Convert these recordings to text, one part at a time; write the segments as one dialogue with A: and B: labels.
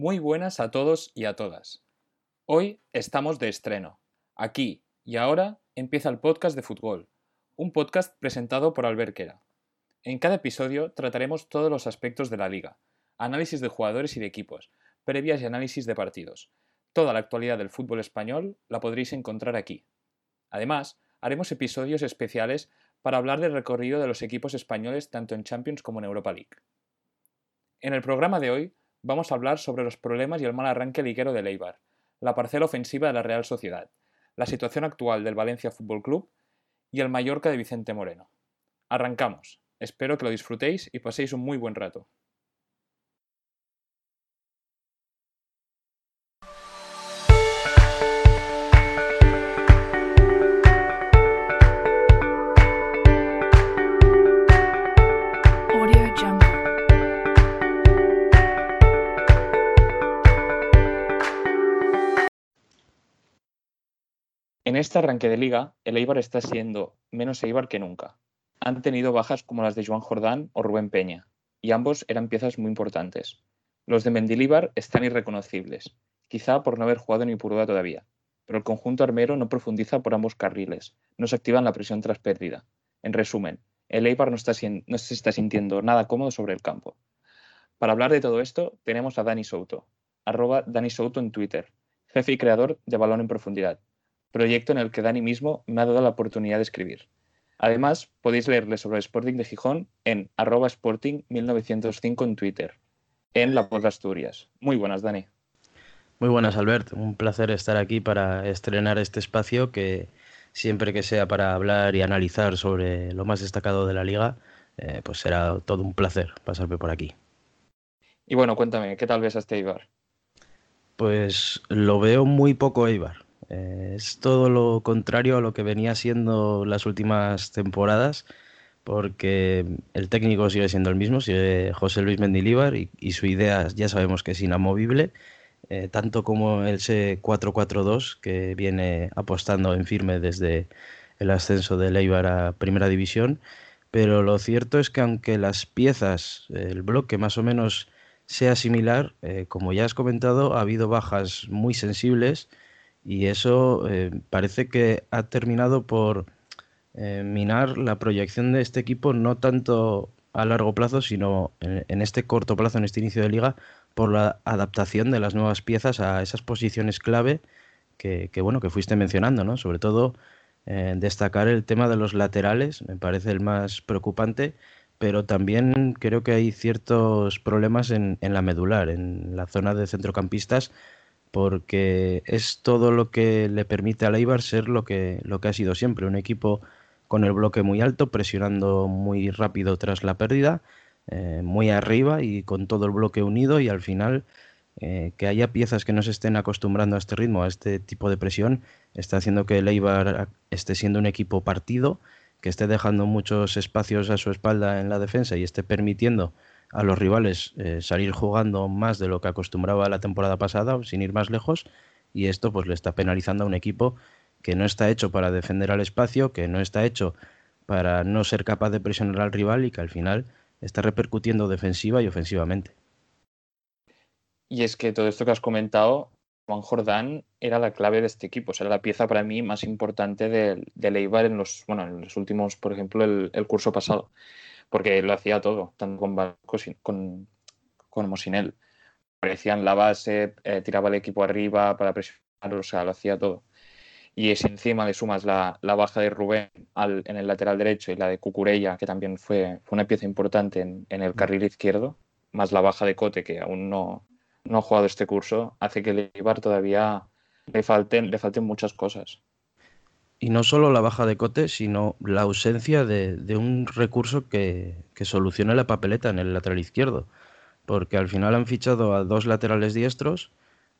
A: Muy buenas a todos y a todas. Hoy estamos de estreno. Aquí y ahora empieza el podcast de fútbol, un podcast presentado por Alberquera. En cada episodio trataremos todos los aspectos de la liga, análisis de jugadores y de equipos, previas y análisis de partidos. Toda la actualidad del fútbol español la podréis encontrar aquí. Además, haremos episodios especiales para hablar del recorrido de los equipos españoles tanto en Champions como en Europa League. En el programa de hoy vamos a hablar sobre los problemas y el mal arranque liguero de Eibar, la parcela ofensiva de la Real Sociedad, la situación actual del Valencia Fútbol Club y el Mallorca de Vicente Moreno. Arrancamos. Espero que lo disfrutéis y paséis un muy buen rato. En este arranque de liga, el Eibar está siendo menos Eibar que nunca. Han tenido bajas como las de Joan Jordán o Rubén Peña, y ambos eran piezas muy importantes. Los de Mendilíbar están irreconocibles, quizá por no haber jugado ni Purúa todavía, pero el conjunto armero no profundiza por ambos carriles, no se activa en la presión tras pérdida. En resumen, el Eibar no, está, no se está sintiendo nada cómodo sobre el campo. Para hablar de todo esto, tenemos a Dani Souto, arroba Dani Souto en Twitter, jefe y creador de Balón en Profundidad, proyecto en el que Dani mismo me ha dado la oportunidad de escribir. Además, podéis leerle sobre el Sporting de Gijón en arroba Sporting 1905 en Twitter, en La Voz de Asturias. Muy buenas, Dani.
B: Muy buenas, Albert. Un placer estar aquí para estrenar este espacio que siempre que sea para hablar y analizar sobre lo más destacado de la liga, eh, pues será todo un placer pasarme por aquí.
A: Y bueno, cuéntame, ¿qué tal ves a este Eibar?
B: Pues lo veo muy poco Eibar. Eh, es todo lo contrario a lo que venía siendo las últimas temporadas, porque el técnico sigue siendo el mismo, sigue José Luis Mendilíbar y, su idea ya sabemos que es inamovible, eh, tanto como ese 4-4-2 que viene apostando en firme desde el ascenso de Leibar a Primera División. Pero lo cierto es que aunque las piezas, el bloque más o menos sea similar, eh, como ya has comentado, ha habido bajas muy sensibles y eso eh, parece que ha terminado por eh, minar la proyección de este equipo no tanto a largo plazo, sino en, este corto plazo, en este inicio de liga, por la adaptación de las nuevas piezas a esas posiciones clave que, bueno, que fuiste mencionando, ¿no? Sobre todo eh, destacar el tema de los laterales, me parece el más preocupante, pero también creo que hay ciertos problemas en, en la medular, en la zona de centrocampistas, porque es todo lo que le permite a Eibar ser lo que, lo que ha sido siempre, un equipo con el bloque muy alto, presionando muy rápido tras la pérdida, eh, muy arriba y con todo el bloque unido y al final eh, que haya piezas que no se estén acostumbrando a este ritmo, a este tipo de presión, está haciendo que el Eibar esté siendo un equipo partido, que esté dejando muchos espacios a su espalda en la defensa y esté permitiendo a los rivales eh, salir jugando más de lo que acostumbraba la temporada pasada, sin ir más lejos, y esto pues le está penalizando a un equipo que no está hecho para defender al espacio, que no está hecho para no ser capaz de presionar al rival y que al final está repercutiendo defensiva y ofensivamente.
A: Y es que todo esto que has comentado, Juan Jordán era la clave de este equipo, era la pieza para mí más importante del de Eibar en los, bueno, en los últimos, por ejemplo, el curso pasado porque lo hacía todo, tanto con Barco con, como sin él. Aparecían la base, eh, tiraba el equipo arriba para presionar, o sea, lo hacía todo. Y si encima le sumas la, baja de Rubén en el lateral derecho y la de Cucurella, que también fue, una pieza importante en, el carril izquierdo, más la baja de Cote, que aún no, no ha jugado este curso, hace que el Ibar todavía le falten, le falten muchas cosas.
B: Y no solo la baja de cote, sino la ausencia de, un recurso que, solucione la papeleta en el lateral izquierdo. Porque al final han fichado a dos laterales diestros,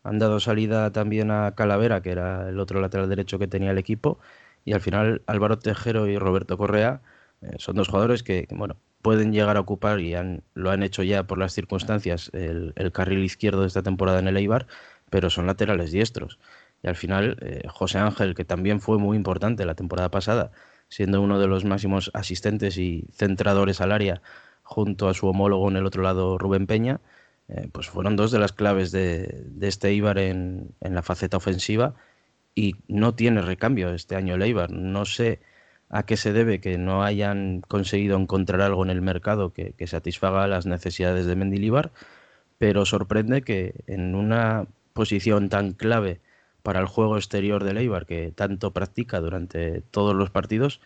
B: han dado salida también a Calavera, que era el otro lateral derecho que tenía el equipo, y al final Álvaro Tejero y Roberto Correa eh, son dos jugadores que, bueno, pueden llegar a ocupar y han, lo han hecho ya por las circunstancias el, el carril izquierdo de esta temporada en el Eibar, pero son laterales diestros. Y al final, eh, José Ángel, que también fue muy importante la temporada pasada, siendo uno de los máximos asistentes y centradores al área, junto a su homólogo en el otro lado, Rubén Peña, eh, pues fueron dos de las claves de, este Eibar en, la faceta ofensiva y no tiene recambio este año el Eibar. No sé a qué se debe que no hayan conseguido encontrar algo en el mercado que, satisfaga las necesidades de Mendilibar, pero sorprende que en una posición tan clave para el juego exterior del Eibar que tanto practica durante todos los partidos,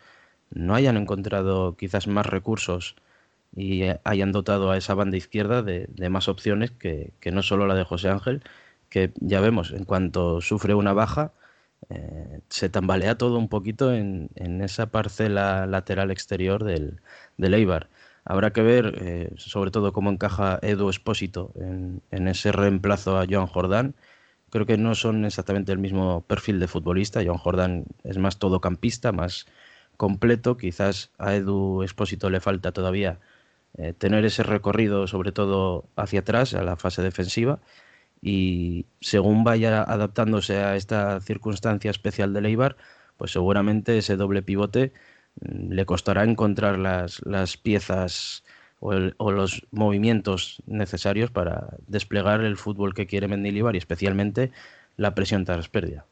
B: no hayan encontrado quizás más recursos y hayan dotado a esa banda izquierda de, más opciones que, no solo la de José Ángel, que ya vemos, en cuanto sufre una baja, eh, se tambalea todo un poquito en, esa parcela lateral exterior del, del Eibar. Habrá que ver, eh, sobre todo, cómo encaja Edu Espósito en, en, ese reemplazo a Joan Jordán. Creo que no son exactamente el mismo perfil de futbolista. Joan Jordán es más todocampista, más completo. Quizás a Edu Espósito le falta todavía eh, tener ese recorrido sobre todo hacia atrás, a la fase defensiva, y según vaya adaptándose a esta circunstancia especial de Leibar, pues seguramente ese doble pivote mm, le costará encontrar las, las piezas o, los movimientos necesarios para desplegar el fútbol que quiere Mendilibar y especialmente la presión tras pérdida.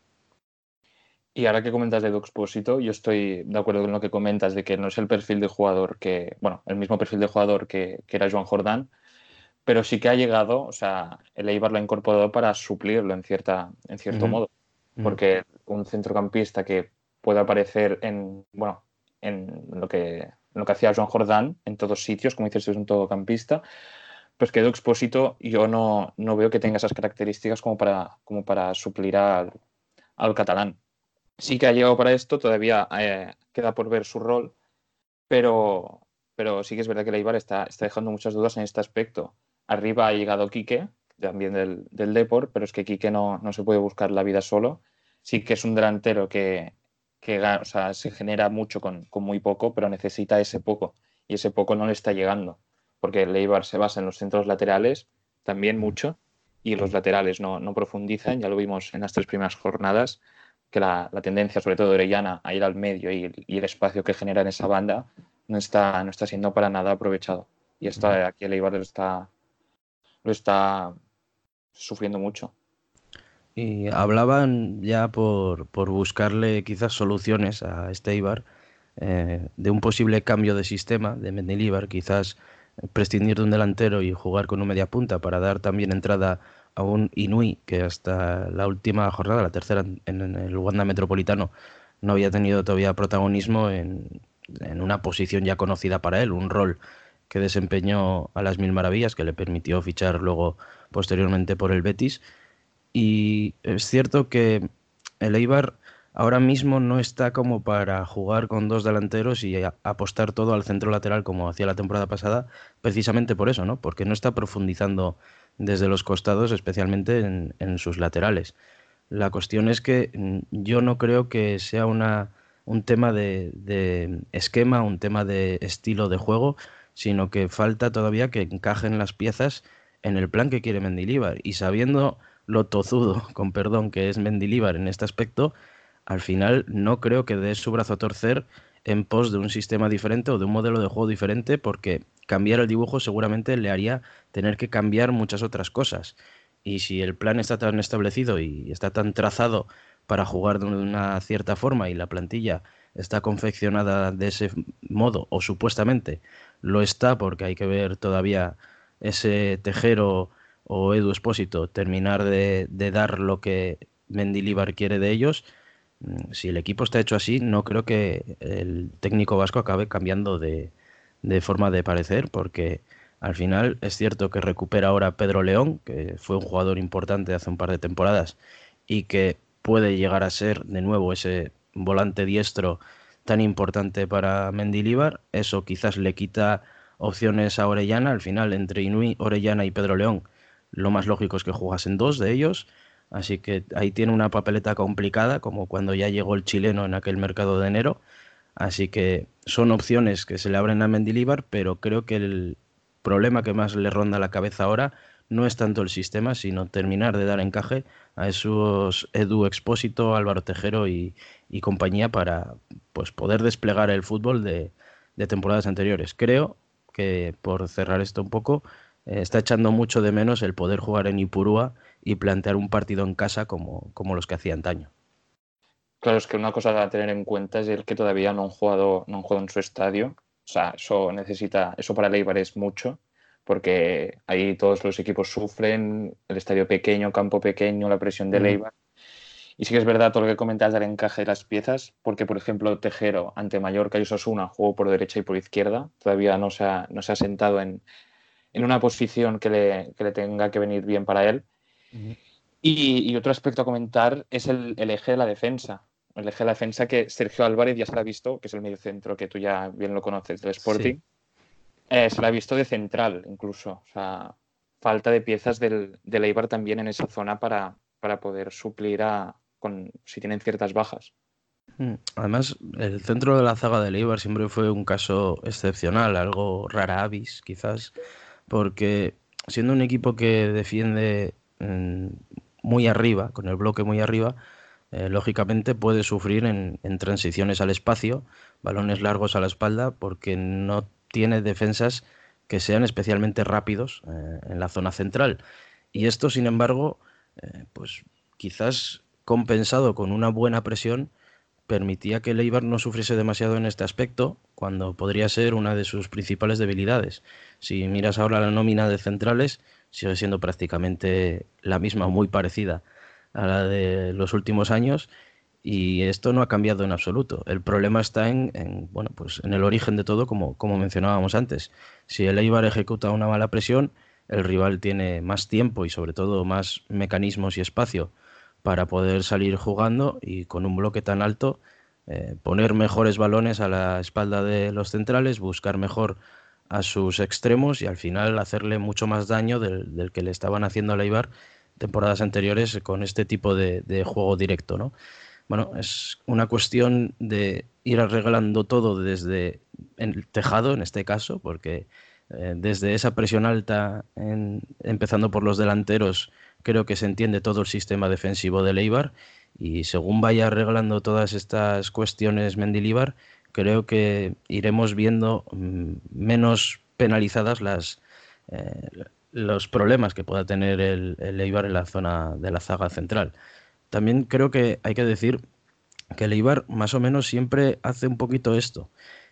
A: Y ahora que comentas de Edu Expósito, yo estoy de acuerdo con lo que comentas de que no es el perfil de jugador que, bueno, el mismo perfil de jugador que, era Joan Jordán, pero sí que ha llegado, o sea, el Eibar lo ha incorporado para suplirlo en, cierta, en cierto modo, porque un centrocampista que pueda aparecer en, bueno, en lo que, lo que hacía Joan Jordán en todos sitios, como dices, es un todocampista, pues que Edu Expósito yo no, no veo que tenga esas características como para, como para suplir al, al catalán sí que ha llegado para esto, todavía eh, queda por ver su rol, pero, pero sí que es verdad que Leibar está, está dejando muchas dudas en este aspecto. Arriba ha llegado Quique, también del, del Deport, pero es que Quique no, no, se puede buscar la vida solo. Sí que es un delantero que, que se genera mucho con, con, muy poco, pero necesita ese poco. Y ese poco no le está llegando, porque el Leibar se basa en los centros laterales, también mucho, y los laterales no, no profundizan, ya lo vimos en las tres primeras jornadas que la, tendencia, sobre todo de Orellana, a ir al medio y, el espacio que genera en esa banda no está, no está siendo para nada aprovechado. Y esto aquí el Eibar lo está, lo está sufriendo mucho.
B: Hablaban ya por, buscarle quizás soluciones a este Eibar eh, de un posible cambio de sistema de Mendilibar, quizás prescindir de un delantero y jugar con un media punta para dar también entrada a un Inui que hasta la última jornada, la tercera en, el Uganda Metropolitano, no había tenido todavía protagonismo en, una posición ya conocida para él, un rol que desempeñó a las mil maravillas, que le permitió fichar luego posteriormente por el Betis. Y es cierto que el Eibar ahora mismo no está como para jugar con dos delanteros y apostar todo al centro lateral como hacía la temporada pasada, precisamente por eso, ¿no? Porque no está profundizando desde los costados, especialmente en, sus laterales. La cuestión es que mm, yo no creo que sea una, un tema de, esquema, un tema de estilo de juego, sino que falta todavía que encajen las piezas en el plan que quiere Mendilíbar. Y sabiendo lo tozudo, con perdón, que es Mendilíbar en este aspecto, al final no creo que dé su brazo a torcer en pos de un sistema diferente o de un modelo de juego diferente, porque cambiar el dibujo seguramente le haría tener que cambiar muchas otras cosas. Y si el plan está tan establecido y está tan trazado para jugar de una cierta forma y la plantilla está confeccionada de ese modo, o supuestamente lo está porque hay que ver todavía ese Tejero o Edu Espósito terminar de, dar lo que Mendilibar quiere de ellos, mm, si el equipo está hecho así, no creo que el técnico vasco acabe cambiando de, de forma de parecer, porque al final es cierto que recupera ahora Pedro León, que fue un jugador importante hace un par de temporadas y que puede llegar a ser de nuevo ese volante diestro tan importante para Mendilibar. Eso quizás le quita opciones a Orellana. Al final, entre Inui, Orellana y Pedro León, lo más lógico es que jugasen dos de ellos. Así que ahí tiene una papeleta complicada, como cuando ya llegó el chileno en aquel mercado de enero. Así que son opciones que se le abren a Mendilibar, pero creo que el problema que más le ronda la cabeza ahora no es tanto el sistema, sino terminar de dar encaje a esos Edu Expósito, Álvaro Tejero y, compañía para pues, poder desplegar el fútbol de, temporadas anteriores. Creo que, por cerrar esto un poco, está echando mucho de menos el poder jugar en Ipurúa y plantear un partido en casa como, como los que hacía antaño.
A: Claro, es que una cosa a tener en cuenta es el que todavía no han jugado, no han jugado en su estadio. O sea, eso necesita, eso para el es mucho, porque ahí todos los equipos sufren, el estadio pequeño, campo pequeño, la presión de Leibar. Y sí que es verdad todo lo que comentas del encaje de las piezas, porque por ejemplo Tejero ante Mallorca y Osasuna jugó por derecha y por izquierda, todavía no se ha, no se ha sentado en, en una posición que le, que le, tenga que venir bien para él. y, y, otro aspecto a comentar es el, el, eje de la defensa. El eje de la defensa que Sergio Álvarez ya se ha visto, que es el medio centro que tú ya bien lo conoces del Sporting, sí. eh, se lo ha visto de central incluso. O sea, falta de piezas del, del Eibar también en esa zona para, para poder suplir a, con, si tienen ciertas bajas.
B: Mm, además, el centro de la zaga de Eibar siempre fue un caso excepcional, algo rara avis, quizás, porque siendo un equipo que defiende mm, muy arriba, con el bloque muy arriba, eh, lógicamente puede sufrir en, transiciones al espacio, balones largos a la espalda, porque no tiene defensas que sean especialmente rápidos eh, en la zona central. Y esto, sin embargo, eh, pues quizás compensado con una buena presión, permitía que el Eibar no sufriese demasiado en este aspecto, cuando podría ser una de sus principales debilidades. Si miras ahora la nómina de centrales, sigue siendo prácticamente la misma, muy parecida a la de los últimos años, y esto no ha cambiado en absoluto. El problema está en, en bueno, pues en el origen de todo, como, como mencionábamos antes. Si el Eibar ejecuta una mala presión, el rival tiene más tiempo y sobre todo más mecanismos y espacio para poder salir jugando y con un bloque tan alto eh, poner mejores balones a la espalda de los centrales, buscar mejor a sus extremos y al final hacerle mucho más daño del, del que le estaban haciendo a Leibar temporadas anteriores con este tipo de, juego directo. ¿no? Bueno, es una cuestión de ir arreglando todo desde el tejado, en este caso, porque eh, desde esa presión alta, en, empezando por los delanteros, creo que se entiende todo el sistema defensivo de Leibar y según vaya arreglando todas estas cuestiones Mendilibar, creo que iremos viendo mm, menos penalizadas las, eh, los problemas que pueda tener el, el en la zona de la zaga central. También creo que hay que decir que el Eibar más o menos siempre hace un poquito esto.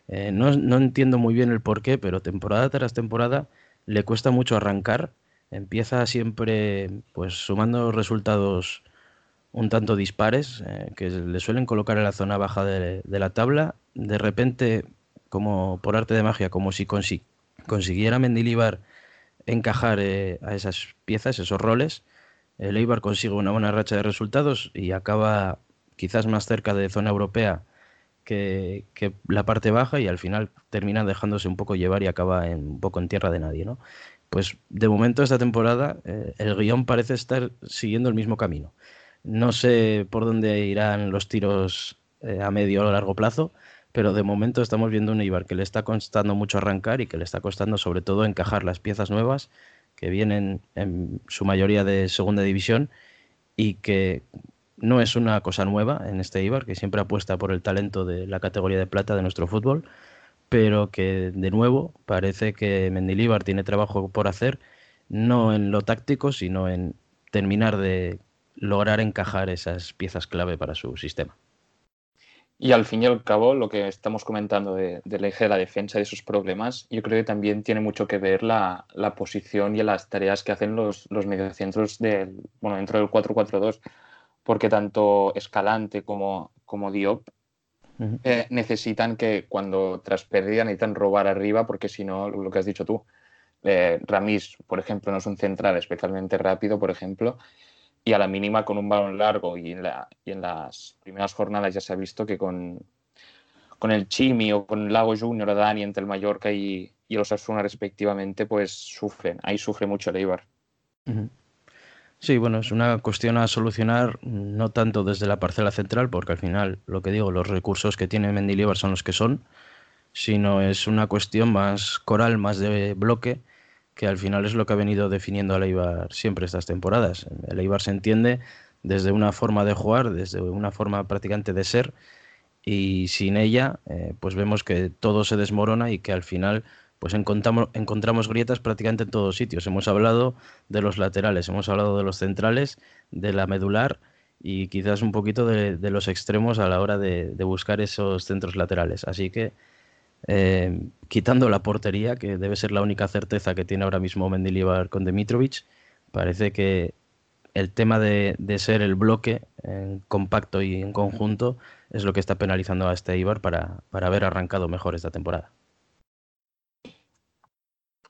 B: Eh, no, no entiendo muy bien el por qué, pero temporada tras temporada le cuesta mucho arrancar empieza siempre pues sumando resultados un tanto dispares eh, que le suelen colocar en la zona baja de, la tabla. De repente, como por arte de magia, como si consi consiguiera Mendilibar encajar eh, a esas piezas, esos roles, el Eibar consigue una buena racha de resultados y acaba quizás más cerca de zona europea que, que, la parte baja y al final termina dejándose un poco llevar y acaba en, un poco en tierra de nadie, ¿no? Pues de momento esta temporada eh, el guion parece estar siguiendo el mismo camino. No sé por dónde irán los tiros eh, a medio o largo plazo, pero de momento estamos viendo un Ibar que le está costando mucho arrancar y que le está costando sobre todo encajar las piezas nuevas que vienen en su mayoría de segunda división y que no es una cosa nueva en este Ibar, que siempre apuesta por el talento de la categoría de plata de nuestro fútbol, pero que de nuevo parece que Mendilibar tiene trabajo por hacer, no en lo táctico, sino en terminar de lograr encajar esas piezas clave para su sistema.
A: Y al fin y al cabo, lo que estamos comentando de, del eje de la defensa y de esos problemas, yo creo que también tiene mucho que ver la, la posición y las tareas que hacen los, los mediocentros del, bueno, dentro del 4-4-2, porque tanto Escalante como, como Diop eh, necesitan que cuando tras pérdida necesitan robar arriba porque si no, lo que has dicho tú, eh, Ramis, por ejemplo, no es un central especialmente rápido, por ejemplo, y a la mínima con un balón largo y en, la, y en las primeras jornadas ya se ha visto que con, con el Chimi o con Lago Junior Dani entre el Mallorca y, y los Asuna respectivamente, pues sufren, ahí sufre mucho el Eibar.
B: Uh -huh. Sí, bueno, es una cuestión a solucionar no tanto desde la parcela central, porque al final, lo que digo, los recursos que tiene Mendilibar son los que son, sino es una cuestión más coral, más de bloque, que al final es lo que ha venido definiendo a Eibar siempre estas temporadas. El Eibar se entiende desde una forma de jugar, desde una forma prácticamente de ser, y sin ella, eh, pues vemos que todo se desmorona y que al final pues encontramos, encontramos grietas prácticamente en todos sitios. Hemos hablado de los laterales, hemos hablado de los centrales, de la medular y quizás un poquito de, los extremos a la hora de, buscar esos centros laterales. Así que, eh, quitando la portería, que debe ser la única certeza que tiene ahora mismo Mendilibar con Dimitrovic, parece que el tema de, ser el bloque en compacto y en conjunto es lo que está penalizando a este Ibar para, para haber arrancado mejor esta temporada.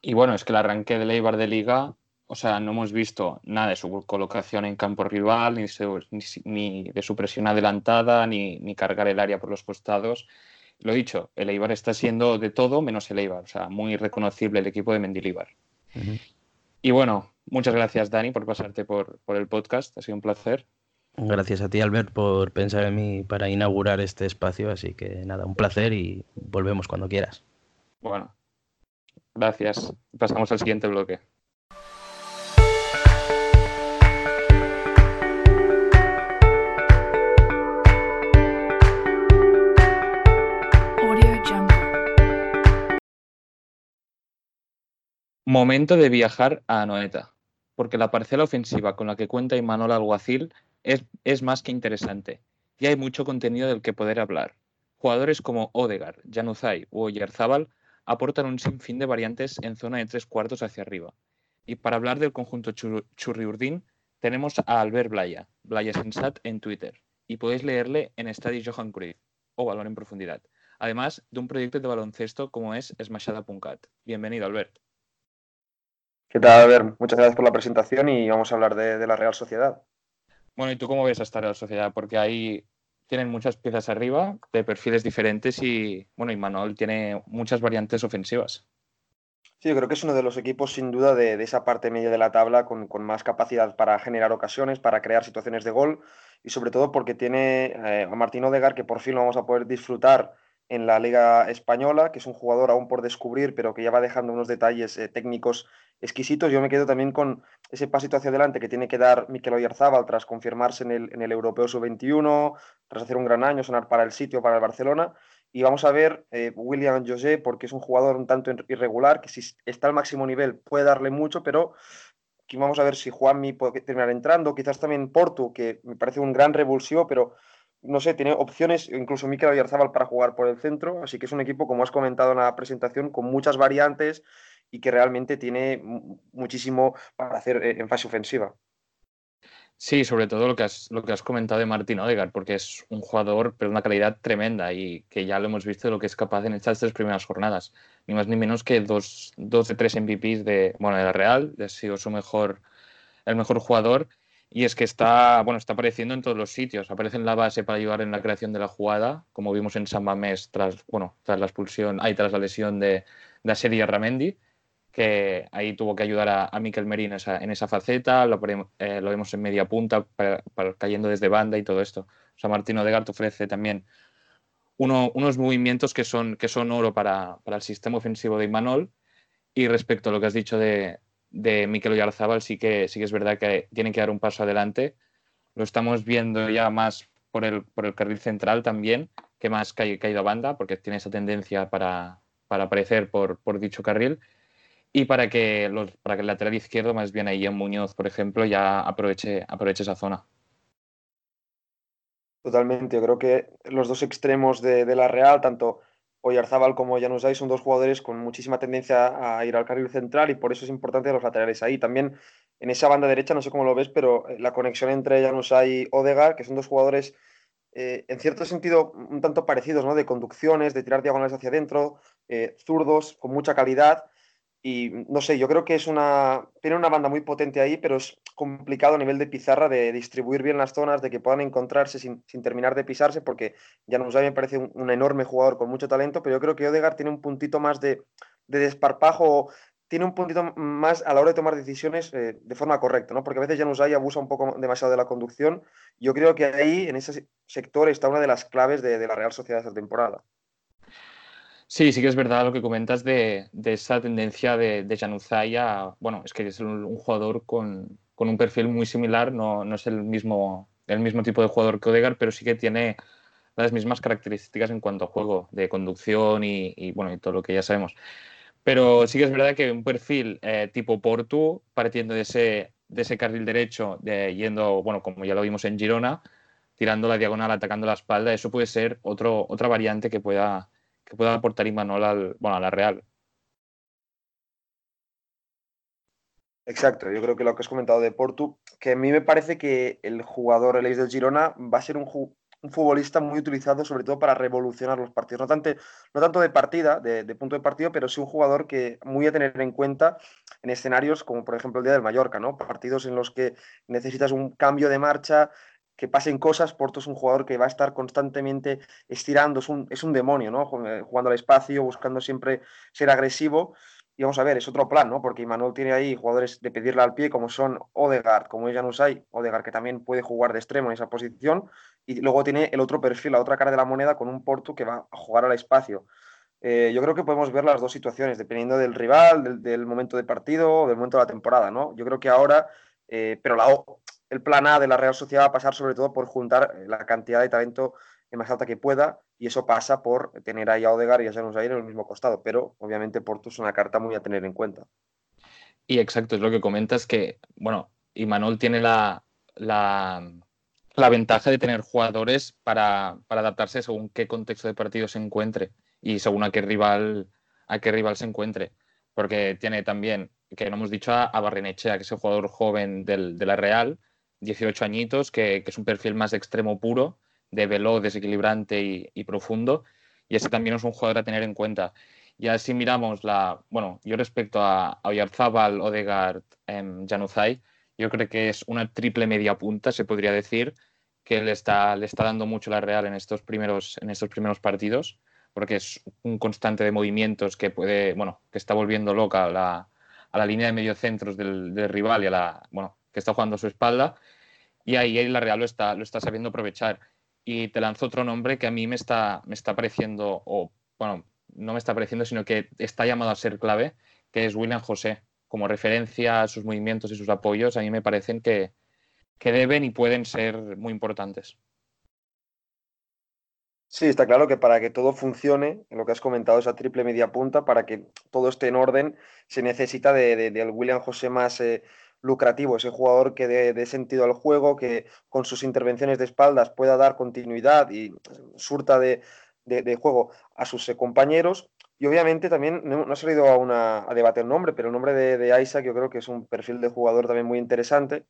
A: Y bueno, es que el arranque del Eibar de Liga o sea, no hemos visto nada de su colocación en campo rival, ni, de su presión adelantada, ni, cargar el área por los costados. Lo dicho, el Eibar está siendo de todo menos el Eibar, o sea, muy reconocible el equipo de Mendilibar. Y bueno, muchas gracias Dani por pasarte por, por el podcast, ha sido un placer.
B: Gracias a ti Albert por pensar en mí para inaugurar este espacio, así que nada, un placer y volvemos cuando quieras.
A: Bueno, gracias. Pasamos al siguiente bloque. Momento de viajar a Anoeta, porque la parcela ofensiva con la que cuenta Imanol Alguacil es, es más que interesante y hay mucho contenido del que poder hablar. Jugadores como Odegar, Januzaj u Oyarzábal aportan un sinfín de variantes en zona de tres cuartos hacia arriba. Y para hablar del conjunto Churriurdín, tenemos a Albert Blaya, Blaya Sensat en Twitter, y podéis leerle en Stadi Johan Cruyff o Balón en Profundidad, además de un proyecto de baloncesto como es Smashada.cat. Bienvenido, Albert.
C: ¿Qué tal, Albert? Muchas gracias por la presentación y vamos a hablar de, la Real Sociedad.
A: Bueno, ¿y tú cómo ves a esta Real Sociedad? Porque ahí tienen muchas piezas arriba de perfiles diferentes y, bueno, y Manuel tiene muchas variantes ofensivas.
C: Sí, yo creo que es uno de los equipos, sin duda, de, esa parte media de la tabla con, más capacidad para generar ocasiones, para crear situaciones de gol y sobre todo porque tiene eh, a Martín Odegar, que por fin lo vamos a poder disfrutar en la Liga Española, que es un jugador aún por descubrir, pero que ya va dejando unos detalles eh, técnicos exquisitos. Yo me quedo también con ese pasito hacia adelante que tiene que dar Mikel Oyarzábal tras confirmarse en el, en el Europeo Sub-21, tras hacer un gran año, sonar para el sitio, para el Barcelona. Y vamos a ver eh, William José, porque es un jugador un tanto irregular, que si está al máximo nivel puede darle mucho, pero vamos a ver si Juanmi puede terminar entrando, quizás también Porto, que me parece un gran revulsivo, pero no sé, tiene opciones, incluso Mikel Oyarzábal para jugar por el centro, así que es un equipo, como has comentado en la presentación, con muchas variantes y que realmente tiene muchísimo para hacer eh, en fase ofensiva.
A: Sí, sobre todo lo que has, lo que has comentado de Martín Odegaard, porque es un jugador de una calidad tremenda y que ya lo hemos visto lo que es capaz en estas tres primeras jornadas. Ni más ni menos que dos, dos de tres MVPs de, bueno, de la Real, ha sido su mejor, el mejor jugador y es que está, bueno, está apareciendo en todos los sitios. Aparece en la base para ayudar en la creación de la jugada, como vimos en San Mamés tras, bueno, tras la expulsión, ahí tras la lesión de, de Serie Ramendi, que ahí tuvo que ayudar a, a Miquel Merín en esa, faceta, lo, eh, lo, vemos en media punta, cayendo desde banda y todo esto. O sea, Martino Odegaard ofrece también uno, unos movimientos que son, que son oro para, para el sistema ofensivo de Imanol. Y respecto a lo que has dicho de, de Mikel Oyarzábal sí que, sí que es verdad que tienen que dar un paso adelante. Lo estamos viendo ya más por el, por el carril central también, que más ido a banda, porque tiene esa tendencia para, para aparecer por, por, dicho carril. Y para que, los, para que el lateral izquierdo, más bien ahí en Muñoz, por ejemplo, ya aproveche, aproveche esa zona.
C: Totalmente, yo creo que los dos extremos de, de la Real, tanto Oyarzábal como Januzaj son dos jugadores con muchísima tendencia a ir al carril central y por eso es importante los laterales ahí. También en esa banda derecha, no sé cómo lo ves, pero eh, la conexión entre Januzaj y Odegar, que son dos jugadores eh, en cierto sentido un tanto parecidos, ¿no? De conducciones, de tirar diagonales hacia adentro, eh, zurdos, con mucha calidad y no sé, yo creo que es una. Tiene una banda muy potente ahí, pero es complicado a nivel de pizarra de distribuir bien las zonas, de que puedan encontrarse sin, terminar de pisarse, porque ya nos me parece un, enorme jugador con mucho talento, pero yo creo que Odegar tiene un puntito más de, desparpajo, tiene un puntito más a la hora de tomar decisiones eh, de forma correcta, ¿no? Porque a veces Januzaj abusa un poco demasiado de la conducción. Yo creo que ahí, en ese sector, está una de las claves de, de la Real Sociedad esta temporada.
A: Sí, sí que es verdad lo que comentas de, esa tendencia de, de bueno, es que es un, jugador con, un perfil muy similar, no, es el mismo, el mismo tipo de jugador que Odegar, pero sí que tiene las mismas características en cuanto a juego de conducción y, bueno, y todo lo que ya sabemos. Pero sí que es verdad que un perfil eh, tipo Portu, partiendo de ese, de ese carril derecho, de, yendo, bueno, como ya lo vimos en Girona, tirando la diagonal, atacando la espalda, eso puede ser otro, otra variante que pueda, que pueda aportar Imanol al, bueno, a la Real.
C: Exacto, yo creo que lo que has comentado de Portu, que a mí me parece que el jugador, el ex del Girona, va a ser un, futbolista muy utilizado sobre todo para revolucionar los partidos. No tanto, no tanto de partida, de, punto de partido, pero sí un jugador que muy a tener en cuenta en escenarios como por ejemplo el día del Mallorca, ¿no? Partidos en los que necesitas un cambio de marcha, que pasen cosas. Porto es un jugador que va a estar constantemente estirando, es un, es un demonio, ¿no? Jugando al espacio, buscando siempre ser agresivo. Y vamos a ver, es otro plan, ¿no? Porque Manuel tiene ahí jugadores de pedirle al pie, como son Odegaard, como es Janusay, Odegaard que también puede jugar de extremo en esa posición, y luego tiene el otro perfil, la otra cara de la moneda, con un Porto que va a jugar al espacio. Eh, yo creo que podemos ver las dos situaciones, dependiendo del rival, del, momento de partido, del momento de la temporada, ¿no? Yo creo que ahora, eh, pero la, el plan A de la Real Sociedad va a pasar sobre todo por juntar la cantidad de talento más alta que pueda y eso pasa por tener ahí a Odegar y a Janus en el mismo costado, pero obviamente Porto es una carta muy a tener en cuenta.
A: Y exacto, es lo que comentas que, bueno, Imanol tiene la, la, ventaja de tener jugadores para, para, adaptarse según qué contexto de partido se encuentre y según a qué rival, a qué rival se encuentre. Porque tiene también, que no hemos dicho, a, Barrenechea, que es el jugador joven del, de la Real, 18 añitos, que, es un perfil más extremo puro de veloz, desequilibrante y, profundo. Y ese también es un jugador a tener en cuenta. Y así miramos la. Bueno, yo respecto a, Oyarzabal, Odegaard, eh, Januzaj, yo creo que es una triple media punta, se podría decir, que le está, le está dando mucho la Real en estos primeros, en estos primeros partidos, porque es un constante de movimientos que puede, bueno, que está volviendo loca a la, a la línea de mediocentros del, del rival y a la, bueno, está jugando a su espalda. Y ahí la Real lo está, lo está sabiendo aprovechar y te lanzo otro nombre que a mí me está, me está pareciendo, o bueno, no me está pareciendo, sino que está llamado a ser clave, que es William José. Como referencia a sus movimientos y sus apoyos, a mí me parecen que, que deben y pueden ser muy importantes.
C: Sí, está claro que para que todo funcione, lo que has comentado, esa triple media punta, para que todo esté en orden, se necesita de, de, William José más, eh, lucrativo, ese jugador que dé, sentido al juego, que con sus intervenciones de espaldas pueda dar continuidad y surta de, juego a sus eh, compañeros. Y obviamente también no, ha salido a, a debatir el nombre, pero el nombre de, Isaac yo creo que es un perfil de jugador también muy interesante,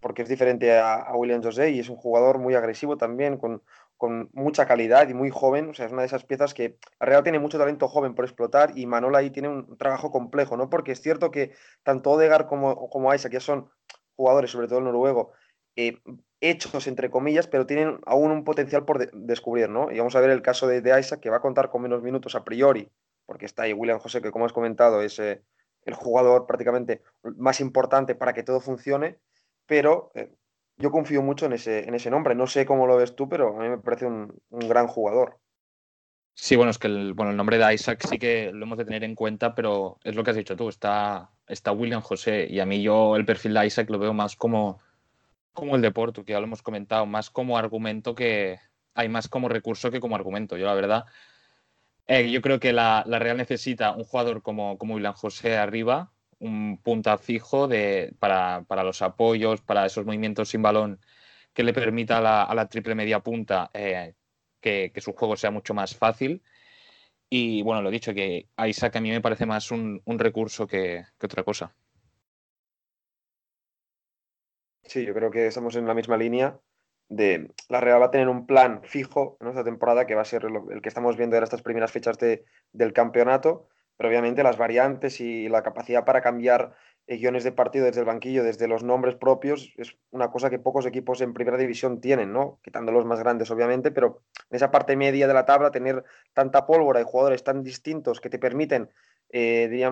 C: porque es diferente a, a William José y es un jugador muy agresivo también, con con mucha calidad y muy joven. O sea, es una de esas piezas que Real tiene mucho talento joven por explotar y Manola ahí tiene un trabajo complejo, ¿no? Porque es cierto que tanto Odegar como, como Isaac ya son jugadores, sobre todo el noruego, eh, hechos entre comillas, pero tienen aún un potencial por descubrir, ¿no? Y vamos a ver el caso de, de, Isaac, que va a contar con menos minutos a priori, porque está ahí William José, que como has comentado es eh, el jugador prácticamente más importante para que todo funcione, pero eh, yo confío mucho en ese, en ese nombre. No sé cómo lo ves tú, pero a mí me parece un, gran jugador.
A: Sí, bueno, es que el, bueno, el nombre de Isaac sí que lo hemos de tener en cuenta, pero es lo que has dicho tú, está, está William José y a mí yo el perfil de Isaac lo veo más como, como el de Porto, que ya lo hemos comentado, más como argumento que hay más como recurso que como argumento. Yo la verdad, eh, yo creo que la, la, Real necesita un jugador como, como William José arriba, un punta fijo de, para, los apoyos, para esos movimientos sin balón que le permita a la, triple media punta eh, que, su juego sea mucho más fácil. Y bueno, lo dicho, que Isaac a mí me parece más un, recurso que, otra cosa.
C: Sí, yo creo que estamos en la misma línea de la Real va a tener un plan fijo en esta temporada que va a ser el que estamos viendo en estas primeras fechas del campeonato pero obviamente las variantes y la capacidad para cambiar eh, guiones de partido desde el banquillo, desde los nombres propios, es una cosa que pocos equipos en primera división tienen, ¿no? Quitando los más grandes, obviamente, pero en esa parte media de la tabla, tener tanta pólvora y jugadores tan distintos que te permiten, eh,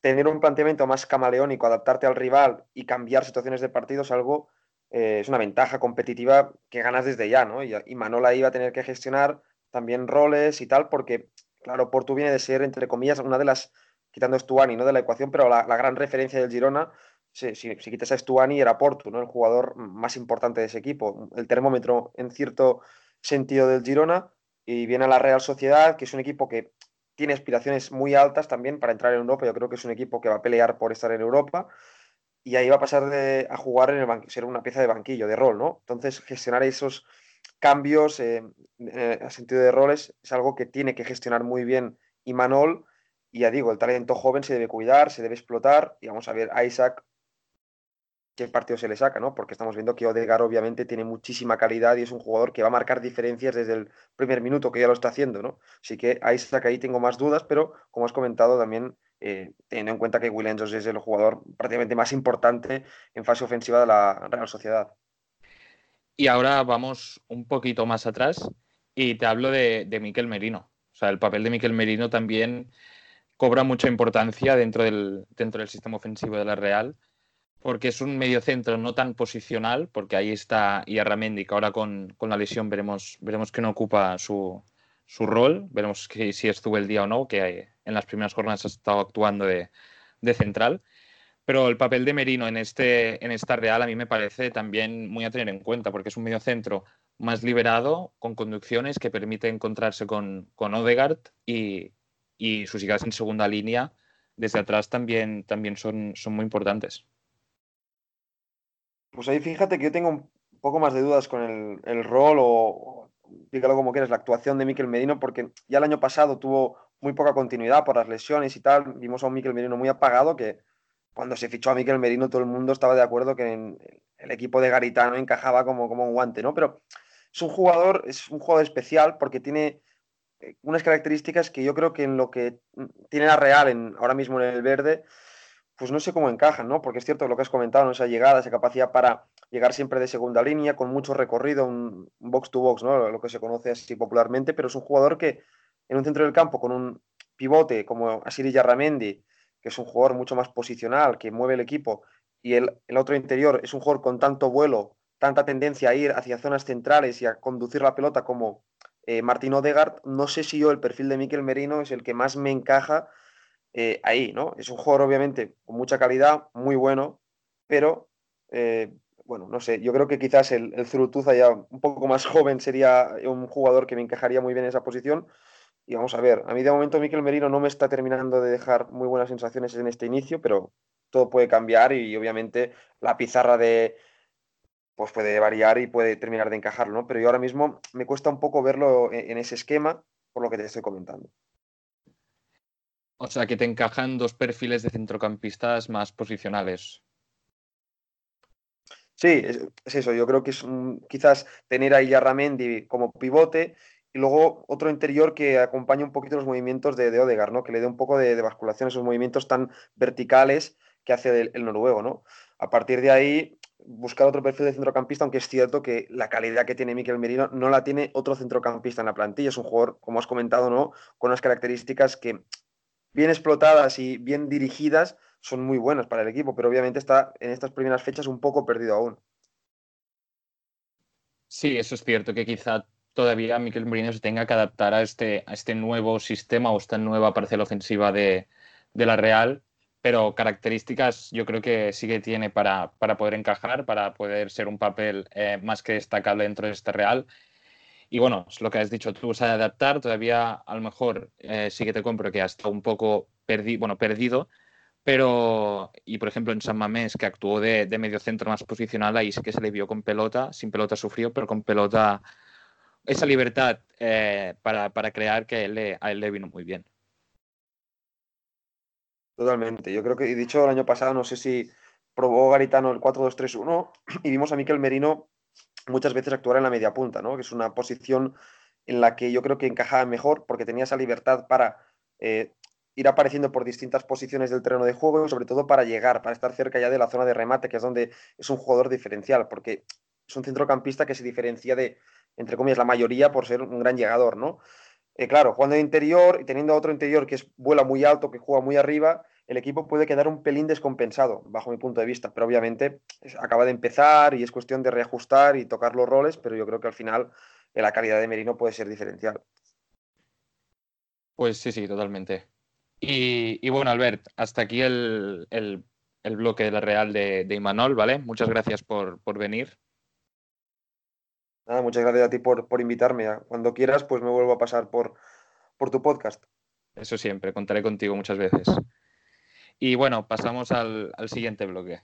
C: tener un planteamiento más camaleónico, adaptarte al rival y cambiar situaciones de partido es algo, eh, es una ventaja competitiva que ganas desde ya, ¿no? Y, y Manola iba a tener que gestionar también roles y tal, porque Claro, Porto viene de ser, entre comillas, una de las, quitando Stuani, ¿no? De la ecuación, pero la, gran referencia del Girona, si, si, quitas a Stuani, era Porto, ¿no? El jugador más importante de ese equipo, el termómetro en cierto sentido del Girona, y viene a la Real Sociedad, que es un equipo que tiene aspiraciones muy altas también para entrar en Europa. Yo creo que es un equipo que va a pelear por estar en Europa y ahí va a pasar a jugar en el banquillo, ser una pieza de banquillo, de rol, ¿no? Entonces, gestionar esos cambios eh, eh, sentido de roles es algo que tiene que gestionar muy bien Imanol. Y ya digo, el talento joven se debe cuidar, se debe explotar. Y vamos a ver a Isaac qué partido se le saca, ¿no? Porque estamos viendo que Odegar obviamente tiene muchísima calidad y es un jugador que va a marcar diferencias desde el primer minuto, que ya lo está haciendo, ¿no? Así que a Isaac ahí tengo más dudas, pero como has comentado también, eh, teniendo en cuenta que Williams es el jugador prácticamente más importante en fase ofensiva de la Real Sociedad.
A: Y ahora vamos un poquito más atrás y te hablo de, Miquel Merino. O sea, el papel de Miquel Merino también cobra mucha importancia dentro del, dentro del sistema ofensivo de la Real, porque es un mediocentro no tan posicional, porque ahí está Iarramendi, que ahora con, con, la lesión veremos, veremos que no ocupa su, su rol, veremos si estuvo el día o no, que en las primeras jornadas ha estado actuando de, de central. Pero el papel de Merino en, este, en esta Real a mí me parece también muy a tener en cuenta, porque es un mediocentro más liberado, con conducciones que permite encontrarse con, con Odegaard y, y sus llegadas en segunda línea desde atrás también, también son, son muy importantes.
C: Pues ahí fíjate que yo tengo un poco más de dudas con el, el rol o, dígalo como quieras, la actuación de Miquel Merino, porque ya el año pasado tuvo muy poca continuidad por las lesiones y tal. Vimos a un Miquel Merino muy apagado que cuando se fichó a Miquel Merino todo el mundo estaba de acuerdo que el equipo de Garitano encajaba como, como un guante, ¿no? Pero es un jugador, es un jugador especial porque tiene eh, unas características que yo creo que en lo que tiene la Real en, ahora mismo en el verde, pues no sé cómo encajan, ¿no? Porque es cierto lo que has comentado, ¿no? esa llegada, esa capacidad para llegar siempre de segunda línea, con mucho recorrido, un box to box, ¿no? Lo que se conoce así popularmente, pero es un jugador que en un centro del campo con un pivote como Asiri Yarramendi, que es un jugador mucho más posicional, que mueve el equipo, y el, el otro interior es un jugador con tanto vuelo, tanta tendencia a ir hacia zonas centrales y a conducir la pelota como eh, Martín Odegaard, no sé si yo el perfil de Miquel Merino es el que más me encaja eh, ahí, ¿no? Es un jugador obviamente con mucha calidad, muy bueno, pero eh, bueno, no sé, yo creo que quizás el, el Zurutuza ya un poco más joven sería un jugador que me encajaría muy bien en esa posición, y vamos a ver, a mí de momento Miquel Merino no me está terminando de dejar muy buenas sensaciones en este inicio, pero todo puede cambiar y obviamente la pizarra de pues puede variar y puede terminar de encajarlo, ¿no? Pero yo ahora mismo me cuesta un poco verlo en, en ese esquema por lo que te estoy comentando.
A: O sea, que te encajan dos perfiles de centrocampistas más posicionales.
C: Sí, es, es eso. Yo creo que es un, quizás tener a Yarramendi como pivote y luego otro interior que acompañe un poquito los movimientos de, de Odegar, ¿no? Que le dé un poco de, basculación, esos movimientos tan verticales que hace el, el, noruego, ¿no? A partir de ahí, buscar otro perfil de centrocampista, aunque es cierto que la calidad que tiene Miquel Merino no la tiene otro centrocampista en la plantilla. Es un jugador, como has comentado, ¿no? Con unas características que, bien explotadas y bien dirigidas, son muy buenas para el equipo, pero obviamente está en estas primeras fechas un poco perdido aún.
A: Sí, eso es cierto, que quizá todavía Miquel Merino se tenga que adaptar a este, a este nuevo sistema o esta nueva parcela ofensiva de, de la Real, pero características yo creo que sí que tiene para, para poder encajar, para poder ser un papel eh, más que destacable dentro de este Real. Y bueno, es lo que has dicho tú, de adaptar, todavía a lo mejor eh, sí que te compro que ha estado un poco perdi bueno, perdido, pero, y por ejemplo en San Mamés, que actuó de, de medio centro más posicional, ahí sí que se le vio con pelota, sin pelota sufrió, pero con pelota esa libertad eh, para, para, crear que él, le, a él le vino muy bien.
C: Totalmente. Yo creo que, y dicho el año pasado, no sé si probó Garitano el 4-2-3-1 y vimos a Miquel Merino muchas veces actuar en la media punta, ¿no? Que es una posición en la que yo creo que encajaba mejor porque tenía esa libertad para eh, ir apareciendo por distintas posiciones del terreno de juego y sobre todo para llegar, para estar cerca ya de la zona de remate, que es donde es un jugador diferencial, porque es un centrocampista que se diferencia de, entre comillas, la mayoría por ser un gran llegador, ¿no? Eh, claro, jugando de interior y teniendo otro interior que es, vuela muy alto, que juega muy arriba, el equipo puede quedar un pelín descompensado, bajo mi punto de vista, pero obviamente acaba de empezar y es cuestión de reajustar y tocar los roles, pero yo creo que al final eh, la calidad de Merino puede ser diferencial.
A: Pues sí, sí, totalmente. Y, y bueno, Albert, hasta aquí el, el, el, bloque de la Real de, de Imanol, ¿vale? Muchas gracias por, por venir.
C: Nada, muchas gracias a ti por, por invitarme. Cuando quieras, pues me vuelvo a pasar por, por tu podcast.
A: Eso siempre, contaré contigo muchas veces. Y bueno, pasamos al, al siguiente bloque.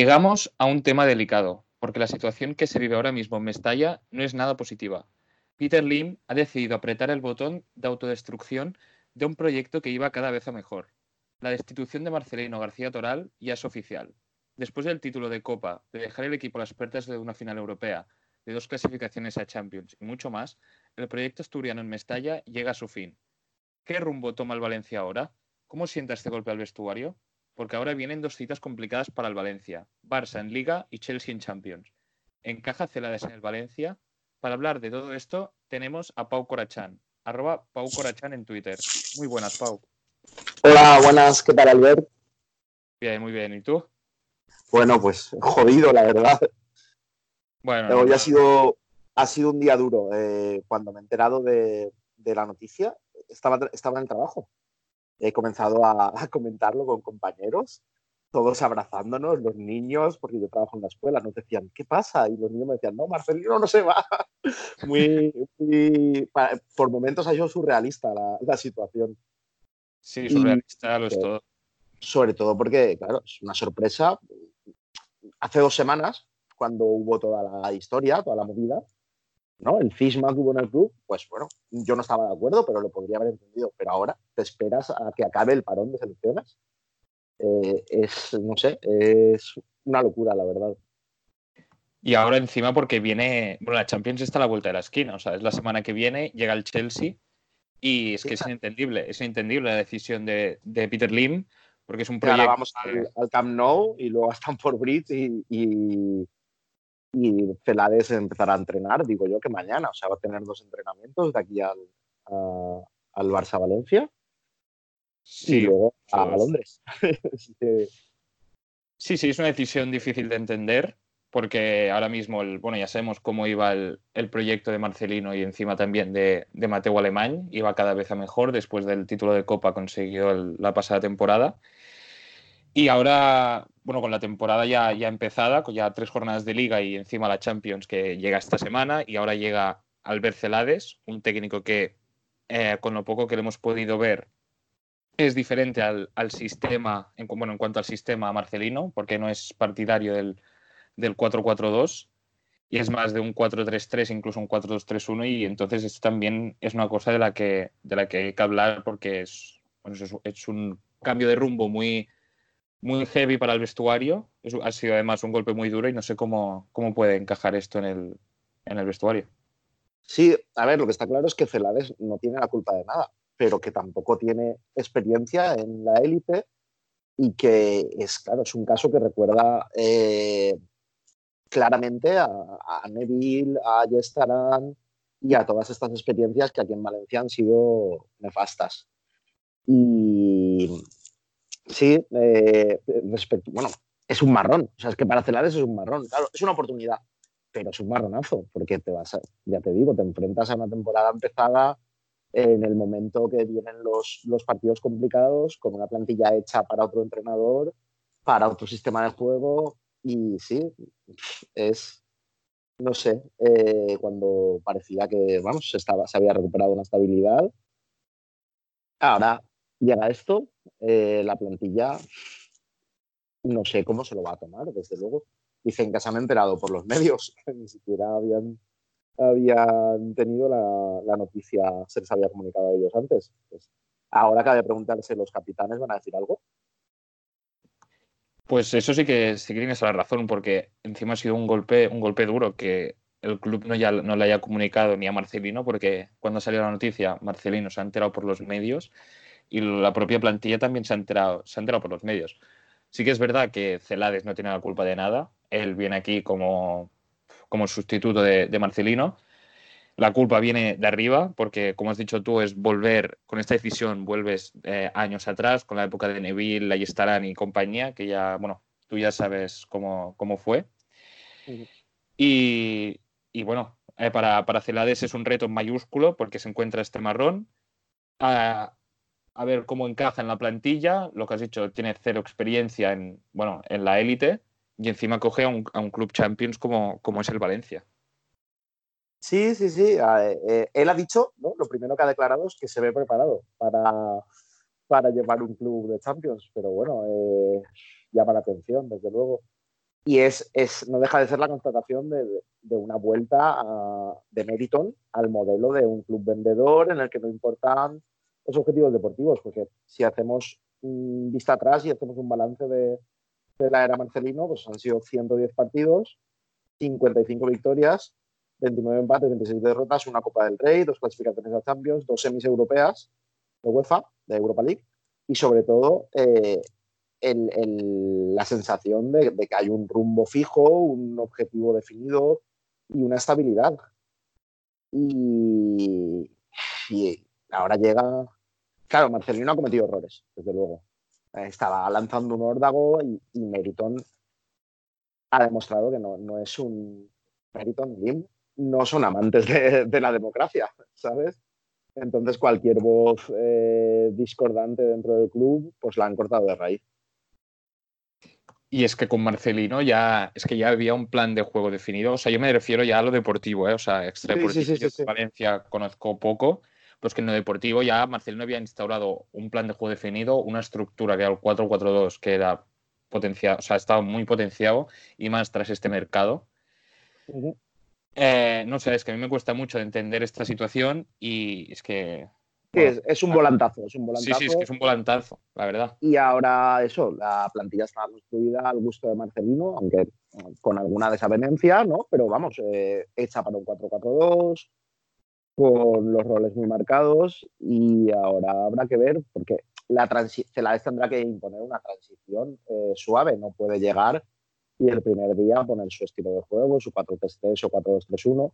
A: Llegamos a un tema delicado, porque la situación que se vive ahora mismo en Mestalla no es nada positiva. Peter Lim ha decidido apretar el botón de autodestrucción de un proyecto que iba cada vez a mejor. La destitución de Marcelino García Toral ya es oficial. Después del título de Copa, de dejar el equipo a las puertas de una final europea, de dos clasificaciones a Champions y mucho más, el proyecto asturiano en Mestalla llega a su fin. ¿Qué rumbo toma el Valencia ahora? ¿Cómo sienta este golpe al vestuario? Porque ahora vienen dos citas complicadas para el Valencia, Barça en Liga y Chelsea en Champions. ¿Encaja Celades en el Valencia? Para hablar de todo esto tenemos a Pau Corachán, arroba Pau Corachán en Twitter. Muy buenas, Pau.
D: Hola, buenas, ¿qué tal Albert?
A: Bien, muy bien. ¿Y tú?
D: Bueno, pues jodido, la verdad.
A: Bueno,
D: Hoy ha sido, ha sido un día duro. Eh, cuando me he enterado de, de la noticia, estaba, estaba en el trabajo. He comenzado a, a comentarlo con compañeros, todos abrazándonos, los niños, porque yo trabajo en la escuela, nos decían, ¿qué pasa? Y los niños me decían, no, Marcelino no se va. Muy, por momentos ha sido surrealista la, la situación.
A: sí,
D: y-
A: surrealista lo es todo.
D: sobre todo porque, claro, es una sorpresa. Hace dos semanas, cuando hubo toda la historia, toda la movida, ¿no? El cisma que hubo en el club, pues bueno, yo no estaba de acuerdo, pero lo podría haber entendido. Pero ahora te esperas a que acabe el parón de selecciones. Eh, es, no sé, es una locura, la verdad.
A: Y ahora encima porque viene, bueno, la Champions está a la vuelta de la esquina, o sea, es la semana que viene, llega el Chelsea y es que es inentendible, es inentendible la decisión de, de Peter Lim, porque es un
D: ahora
A: proyecto...
D: vamos al, al Camp Nou y luego a Stamford Bridge y, y, y Celades empezará a entrenar, digo yo que mañana, o sea, va a tener dos entrenamientos de aquí al, a- al Barça-Valencia y
A: Sí,
D: luego a. Londres.
A: Sí, sí, es una decisión difícil de entender porque ahora mismo, el, bueno, ya sabemos cómo iba el, el proyecto de Marcelino y encima también de, de Mateo Alemán, iba cada vez a mejor después del título de Copa consiguió el- la pasada temporada. Y ahora, bueno, con la temporada ya, ya empezada, con ya tres jornadas de liga y encima la Champions que llega esta semana y ahora llega Albert Celades, un técnico que eh, con lo poco que le hemos podido ver es diferente al, al sistema, en, bueno, en cuanto al sistema Marcelino, porque no es partidario del, del 4-4-2 y es más de un 4-3-3, incluso un 4-2-3-1 y entonces esto también es una cosa de la que, de la que hay que hablar porque es, bueno, es, es un cambio de rumbo muy, muy heavy para el vestuario, Es- ha sido además un golpe muy duro y no sé cómo, cómo puede encajar esto en el, en el vestuario.
D: sí, a ver, lo que está claro es que Celades no tiene la culpa de nada, pero que tampoco tiene experiencia en la élite y que es, claro, es un caso que recuerda eh, claramente a, a Neville, a Yestaran y a todas estas experiencias que aquí en Valencia han sido nefastas. Y sí, eh, respecto, bueno, es un marrón, o sea, es que para Celades es un marrón, claro, es una oportunidad, pero es un marronazo, porque te vas a, ya te digo, te enfrentas a una temporada empezada en el momento que vienen los, los partidos complicados, con una plantilla hecha para otro entrenador, para otro sistema de juego, y sí, es, no sé, eh, cuando parecía que, vamos, estaba, se había recuperado una estabilidad, ahora llega esto, eh, la plantilla, no sé cómo se lo va a tomar, desde luego. Dicen que se han enterado por los medios, ni siquiera habían habían tenido la, la noticia, se les había comunicado a ellos antes. Pues ahora cabe preguntarse, ¿los capitanes van a decir algo?
A: Pues eso sí que sí que tienes la razón, porque encima ha sido un golpe, un golpe duro que el club no, ya, no le haya comunicado ni a Marcelino, porque cuando salió la noticia, Marcelino se ha enterado por los medios y la propia plantilla también se ha enterado, se ha enterado por los medios. Sí que es verdad que Celades no tiene la culpa de nada. Él viene aquí como, como sustituto de, de Marcelino. La culpa viene de arriba, porque como has dicho tú, es volver, con esta decisión vuelves eh, años atrás, con la época de Neville, Layestarán y compañía, que ya, bueno, tú ya sabes cómo, cómo fue. Y, y bueno, eh, para, para Celades es un reto mayúsculo porque se encuentra este marrón. A, a ver cómo encaja en la plantilla. Lo que has dicho, tiene cero experiencia en, bueno, en la élite y encima coge a un, a un club Champions como, como es el Valencia.
D: Sí, sí, sí. eh, él ha dicho, ¿no? Lo primero que ha declarado es que se ve preparado para, para llevar un club de Champions, pero bueno, eh, llama la atención, desde luego. Y es, es, no deja de ser la constatación de, de una vuelta a- de Meriton al modelo de un club vendedor en el que no importan los objetivos deportivos, porque si hacemos mm, vista atrás y hacemos un balance de, la era Marcelino, pues han sido 110 partidos, 55 victorias, 29 empates, 26 derrotas, una Copa del Rey, dos clasificaciones a Champions, dos semis europeas de UEFA, de Europa League, y sobre todo eh, la sensación de, que hay un rumbo fijo, un objetivo definido y una estabilidad. Y ahora llega. Claro, Marcelino ha cometido errores, desde luego. Eh, Estaba lanzando un órdago y, y Meriton ha demostrado que no, no es un. Meriton y Lim no son amantes de, de la democracia, ¿sabes? Entonces cualquier voz eh, discordante dentro del club, pues la han cortado de raíz.
A: Y es que con Marcelino ya, es que ya había un plan de juego definido. O sea, yo me refiero ya a lo deportivo, ¿eh? O sea, extradeportivo.
D: Sí, sí, sí,
A: Valencia conozco poco, pues que en lo deportivo ya Marcelino había instaurado un plan de juego definido, una estructura que era el 4-4-2, que era potenciado, o sea, estaba muy potenciado y más tras este mercado. Eh, no sé, es que a mí me cuesta mucho de entender esta situación y es que.
D: Sí, es, es un volantazo, es un
A: sí,
D: volantazo.
A: sí, es que es un volantazo, la verdad.
D: Y ahora eso, la plantilla está construida al gusto de Marcelino, aunque con alguna desavenencia, ¿no? Pero vamos, eh, hecha para un 4-4-2, con los roles muy marcados y ahora habrá que ver, porque la Celades tendrá que imponer una transición eh, suave, no puede llegar y el primer día poner su estilo de juego, su 4-3-3 o 4-2-3-1,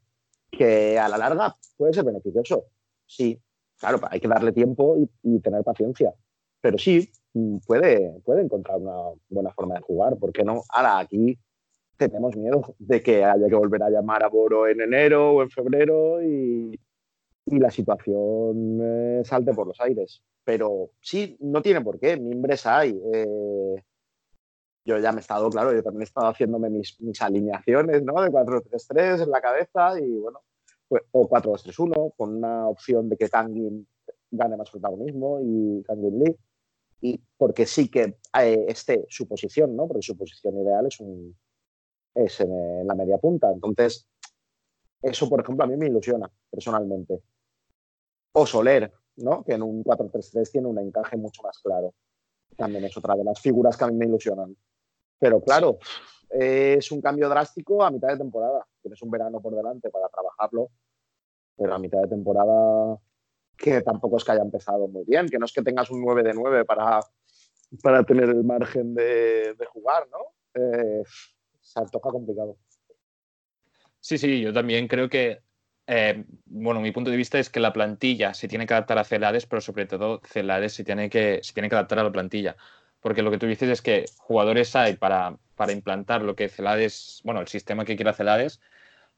D: que a la larga puede ser beneficioso. Sí, claro, hay que darle tiempo y, y tener paciencia. Pero sí, mm, puede, puede encontrar una buena forma de jugar. ¿Por qué no? Ahora, aquí tenemos miedo de que haya que volver a llamar a Boro en enero o en febrero y, y la situación eh, salte por los aires. Pero sí, no tiene por qué. Mimbres hay. Eh, yo ya me he estado, claro, yo también he estado haciéndome mis, mis alineaciones, ¿no? De 4-3-3 en la cabeza y bueno, pues, o 4-2-3-1 con una opción de que Kangin gane más protagonismo y Kangin Lee. Y porque sí que eh, esté su posición, ¿no? Porque su posición ideal es, un, es en, en la media punta. Entonces, eso, por ejemplo, a mí me ilusiona personalmente. O Soler, ¿no? Que en un 4-3-3 tiene un encaje mucho más claro. También es otra de las figuras que a mí me ilusionan. Pero claro, es un cambio drástico a mitad de temporada. Tienes un verano por delante para trabajarlo, pero a mitad de temporada que tampoco es que haya empezado muy bien, que no es que tengas un 9 de 9 para, para tener el margen de, jugar, ¿no? Eh, se antoja complicado.
A: Sí, sí, yo también creo que, eh, bueno, mi punto de vista es que la plantilla se tiene que adaptar a Celades, pero sobre todo Celades se tiene que, se tiene que adaptar a la plantilla. Porque lo que tú dices es que jugadores hay para, para implantar lo que Celades, bueno, el sistema que quiera Celades.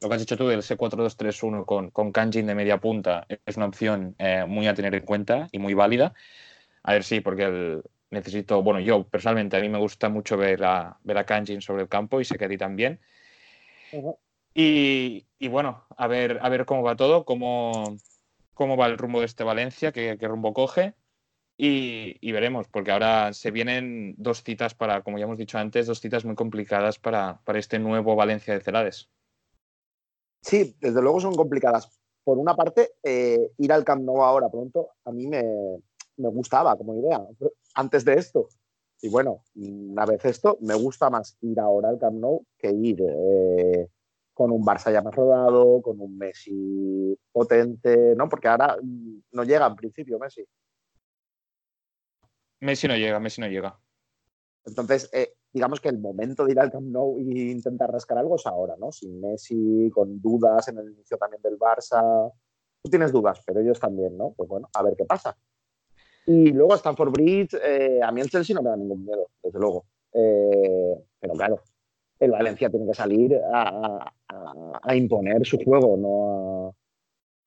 A: Lo que has dicho tú del C4-2-3-1 con, con Kanjin de media punta es una opción eh, muy a tener en cuenta y muy válida. A ver, sí, porque el, necesito, bueno, yo personalmente a mí me gusta mucho ver a, ver a Kanjin sobre el campo y sé que a ti también.
D: Ujú.
A: Y, bueno, a ver, a ver cómo va todo, cómo, cómo va el rumbo de este Valencia, qué, rumbo coge. Y, y veremos, porque ahora se vienen dos citas para, como ya hemos dicho antes, dos citas muy complicadas para, para este nuevo Valencia de Celades.
D: Sí, desde luego son complicadas. Por una parte, eh, ir al Camp Nou ahora pronto a mí me, me gustaba como idea, antes de esto. Y bueno, una vez esto, me gusta más ir ahora al Camp Nou que ir eh, con un Barça ya más rodado, con un Messi potente, ¿no? Porque ahora mm, no llega en principio Messi.
A: Messi no llega, Messi no llega.
D: Entonces, eh, digamos que el momento de ir al Camp Nou e intentar rascar algo es ahora, ¿no? Sin Messi, con dudas en el inicio también del Barça. Tú tienes dudas, pero ellos también, ¿no? Pues bueno, a ver qué pasa. Y luego Stanford Bridge, eh, a mí el Chelsea no me da ningún miedo, desde luego. Eh, pero claro, el Valencia tiene que salir a, a- a imponer su juego, no a,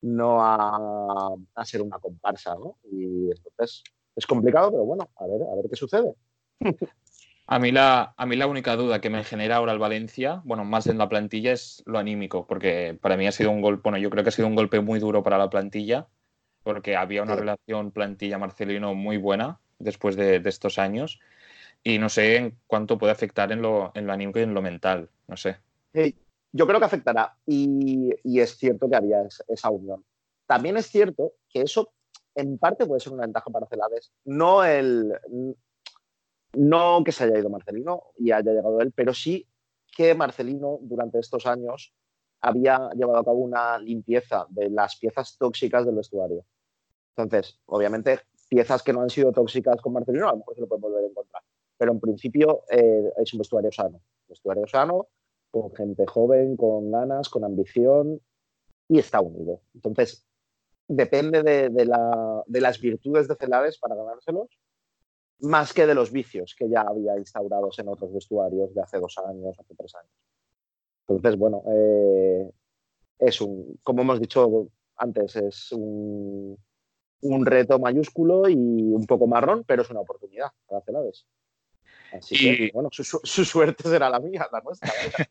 D: no a, a ser una comparsa, ¿no? Y entonces es complicado, pero bueno, a ver, a ver qué sucede.
A: A mí, la, a mí la única duda que me genera ahora el Valencia, bueno, más en la plantilla, es lo anímico, porque para mí ha sido un golpe, bueno, yo creo que ha sido un golpe muy duro para la plantilla, porque había una
D: Sí.
A: relación plantilla-Marcelino muy buena después de, de estos años, y no sé en cuánto puede afectar en lo, en lo anímico y en lo mental, no sé.
D: Eh, yo creo que afectará y, es cierto que había es- esa unión. También es cierto que eso en parte puede ser una ventaja para Celades. No el no que se haya ido Marcelino y haya llegado él, pero sí que Marcelino durante estos años había llevado a cabo una limpieza de las piezas tóxicas del vestuario. Entonces, obviamente, piezas que no han sido tóxicas con Marcelino, a lo mejor se lo pueden volver a encontrar. Pero en principio eh, es un vestuario sano. Vestuario sano, con gente joven, con ganas, con ambición y está unido. Entonces, depende de, de la- de las virtudes de Celades para ganárselos, más que de los vicios que ya había instaurados en otros vestuarios de hace dos años, hace tres años. Entonces, bueno, eh, es un, como hemos dicho antes, es un, reto mayúsculo y un poco marrón, pero es una oportunidad para Celades. Así
A: Y-
D: que, bueno, su, su- su suerte será la mía, la nuestra.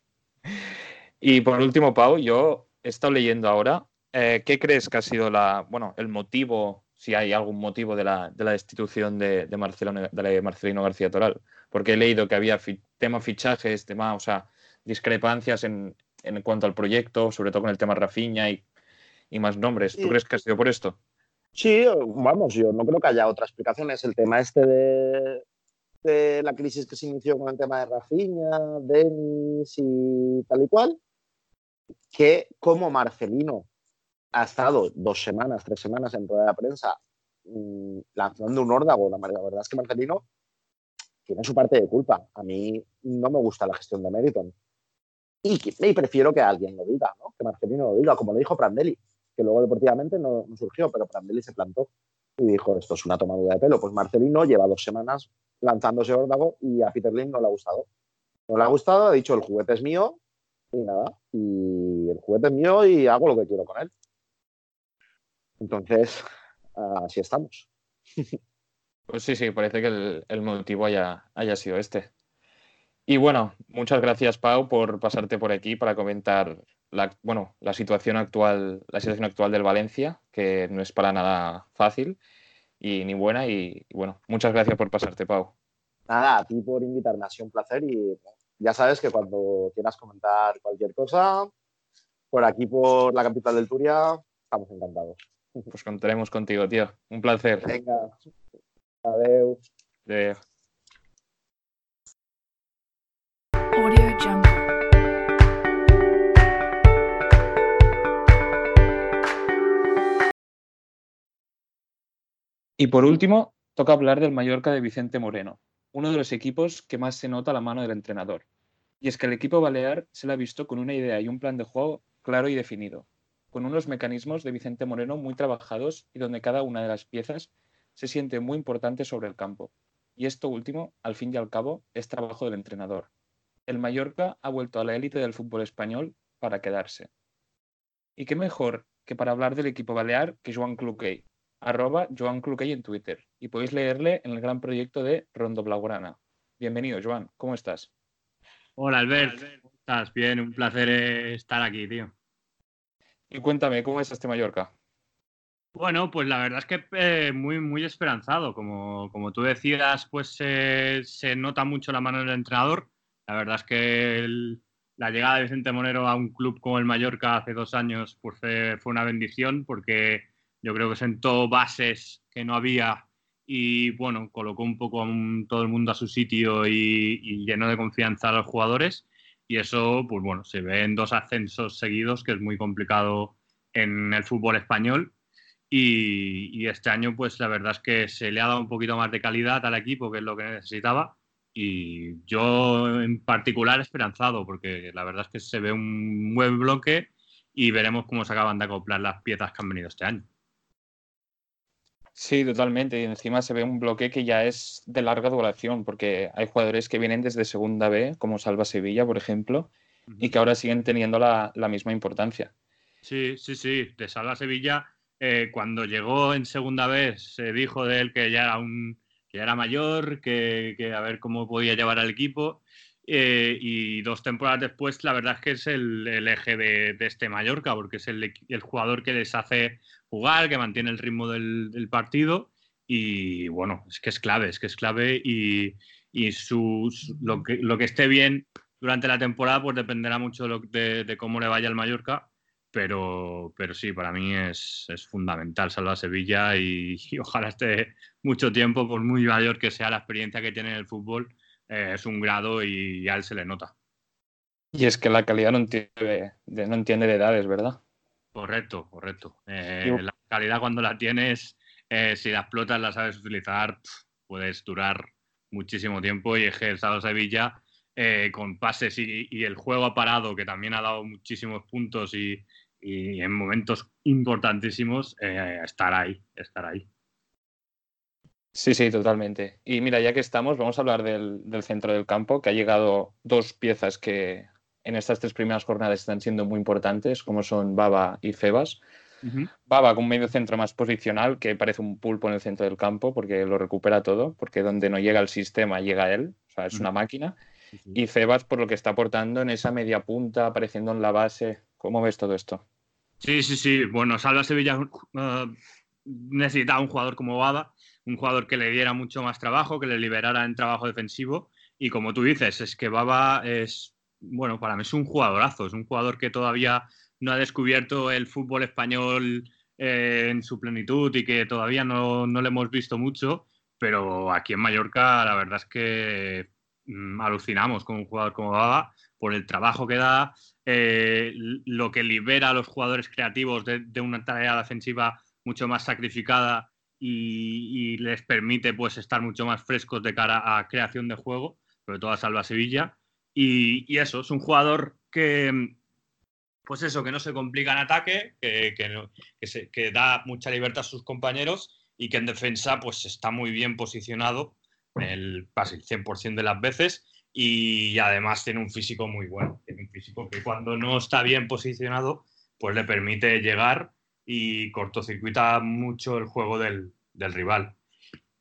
A: Y por último, Pau, yo he estado leyendo ahora, eh, ¿qué crees que ha sido la, bueno, el motivo, si hay algún motivo de la, de la destitución de, de, Marcelino, de Marcelino García Toral? Porque he leído que había fi- tema fichajes, tema, o sea, discrepancias en, en cuanto al proyecto, sobre todo con el tema Rafinha y, y más nombres. ¿Tú
D: Sí.
A: crees que ha sido por esto?
D: Sí, vamos, yo no creo que haya otra explicación. Es el tema este de, de la crisis que se inició con el tema de Rafinha, Denis y tal y cual, que como Marcelino ha estado dos semanas, tres semanas en toda la prensa mm, lanzando un órdago, la verdad es que Marcelino tiene su parte de culpa. A mí no me gusta la gestión de Meriton. Y, prefiero que alguien lo diga, que Marcelino lo diga, como lo dijo Prandelli que luego deportivamente no, no surgió, pero Prandelli se plantó y dijo, esto es una tomadura de pelo. Pues Marcelino lleva dos semanas lanzándose órdago y a Peter no le ha gustado. No le ha gustado, ha dicho, el juguete es mío y nada, y el juguete es mío y hago lo que quiero con él. Entonces, así estamos.
A: Pues sí, sí, parece que el, el motivo haya, haya sido este. Y bueno, muchas gracias, Pau, por pasarte por aquí para comentar la, bueno, la situación actual, la situación actual del Valencia, que no es para nada fácil y ni buena. Y, y bueno, muchas gracias por pasarte, Pau.
D: Nada, a ti por invitarme, ha sido un placer y ya sabes que cuando quieras comentar cualquier cosa, por aquí, por la capital del Turia, estamos encantados.
A: Pues contaremos contigo, tío. Un placer.
D: Venga, adiós.
A: De-
E: Audio Jungle.
A: Y por último, toca hablar del Mallorca de Vicente Moreno, uno de los equipos que más se nota la mano del entrenador. Y es que el equipo balear se le ha visto con una idea y un plan de juego claro y definido, con unos mecanismos de Vicente Moreno muy trabajados y donde cada una de las piezas se siente muy importante sobre el campo. Y esto último, al fin y al cabo, es trabajo del entrenador. El Mallorca ha vuelto a la élite del fútbol español para quedarse. Y qué mejor que para hablar del equipo balear que Joan Cluquey, arroba Joan Cluquey en Twitter y podéis leerle en el gran proyecto de Rondo Blaugrana. Bienvenido, Joan, ¿cómo estás?
F: Hola Albert, ¿cómo estás? Bien, un placer eh, estar aquí, tío.
A: Y cuéntame, ¿cómo es este Mallorca?
F: Bueno, pues la verdad es que eh, muy, muy esperanzado. Como, como tú decías, pues eh, se nota mucho la mano del entrenador. La verdad es que el- la llegada de Vicente Monero a un club como el Mallorca hace dos años pues, fue, fue una bendición porque yo creo que sentó bases que no había y bueno, colocó un poco a un- todo el mundo a su sitio y, y llenó de confianza a los jugadores. y eso, pues bueno, se ve en dos ascensos seguidos, que es muy complicado en el fútbol español. Y, este año, pues la verdad es que se le ha dado un poquito más de calidad al equipo, que es lo que necesitaba. Y yo en particular esperanzado, porque la verdad es que se ve un buen bloque y veremos cómo se acaban de acoplar las piezas que han venido este año.
A: Sí, totalmente. Y encima se ve un bloque que ya es de larga duración, porque hay jugadores que vienen desde Segunda B, como Salva Sevilla, por ejemplo, y que ahora siguen teniendo la, misma importancia.
F: Sí, sí, sí. De Salva Sevilla, eh, cuando llegó en Segunda B, se dijo de él que ya era un que era mayor, que, a ver cómo podía llevar al equipo. Eh, y dos temporadas después, la verdad es que es el, eje de, este Mallorca, porque es el, el, jugador que les hace jugar, que mantiene el ritmo del, partido y bueno, es que es clave, es que es clave y, lo, que, lo que esté bien durante la temporada pues dependerá mucho de, cómo le vaya al Mallorca, pero, pero sí, para mí es, fundamental salvar a Sevilla y, ojalá esté mucho tiempo, por muy mayor que sea la experiencia que tiene en el fútbol, eh, es un grado y a él se le nota.
A: Y es que la calidad no entiende, no entiende de edades, ¿verdad?
F: Correcto, correcto. Eh, la calidad cuando la tienes, eh, si la explotas, la sabes utilizar, puedes durar muchísimo tiempo y es el Sevilla eh, con pases y, el juego ha parado, que también ha dado muchísimos puntos y, en momentos importantísimos, estar ahí, estar ahí.
A: Sí, sí, totalmente. Y mira, ya que estamos, vamos a hablar del, del centro del campo, que ha llegado dos piezas que en estas tres primeras jornadas están siendo muy importantes, como son Baba y Febas. Baba con un medio centro más posicional, que parece un pulpo en el centro del campo, porque lo recupera todo, porque donde no llega el sistema, llega él, o sea, es una máquina. Y Febas por lo que está aportando en esa media punta, apareciendo en la base. ¿Cómo ves todo esto?
F: Sí, sí, sí. Bueno, Salva Sevilla uh, necesitaba un jugador como Baba, un jugador que le diera mucho más trabajo, que le liberara en trabajo defensivo. Y como tú dices, es que Baba es bueno, para mí es un jugadorazo, es un jugador que todavía no ha descubierto el fútbol español eh, en su plenitud y que todavía no, no, le hemos visto mucho, pero aquí en Mallorca la verdad es que mm, alucinamos con un jugador como Baba por el trabajo que da, eh, lo que libera a los jugadores creativos de, una tarea defensiva mucho más sacrificada y, les permite pues estar mucho más frescos de cara a creación de juego, sobre todo a Salva Sevilla. Y, eso, es un jugador que, pues eso, que no se complica en ataque, que, que, da mucha libertad a sus compañeros y que en defensa pues está muy bien posicionado el, casi el 100% de las veces y además tiene un físico muy bueno, tiene un físico que cuando no está bien posicionado pues le permite llegar y cortocircuita mucho el juego del, rival.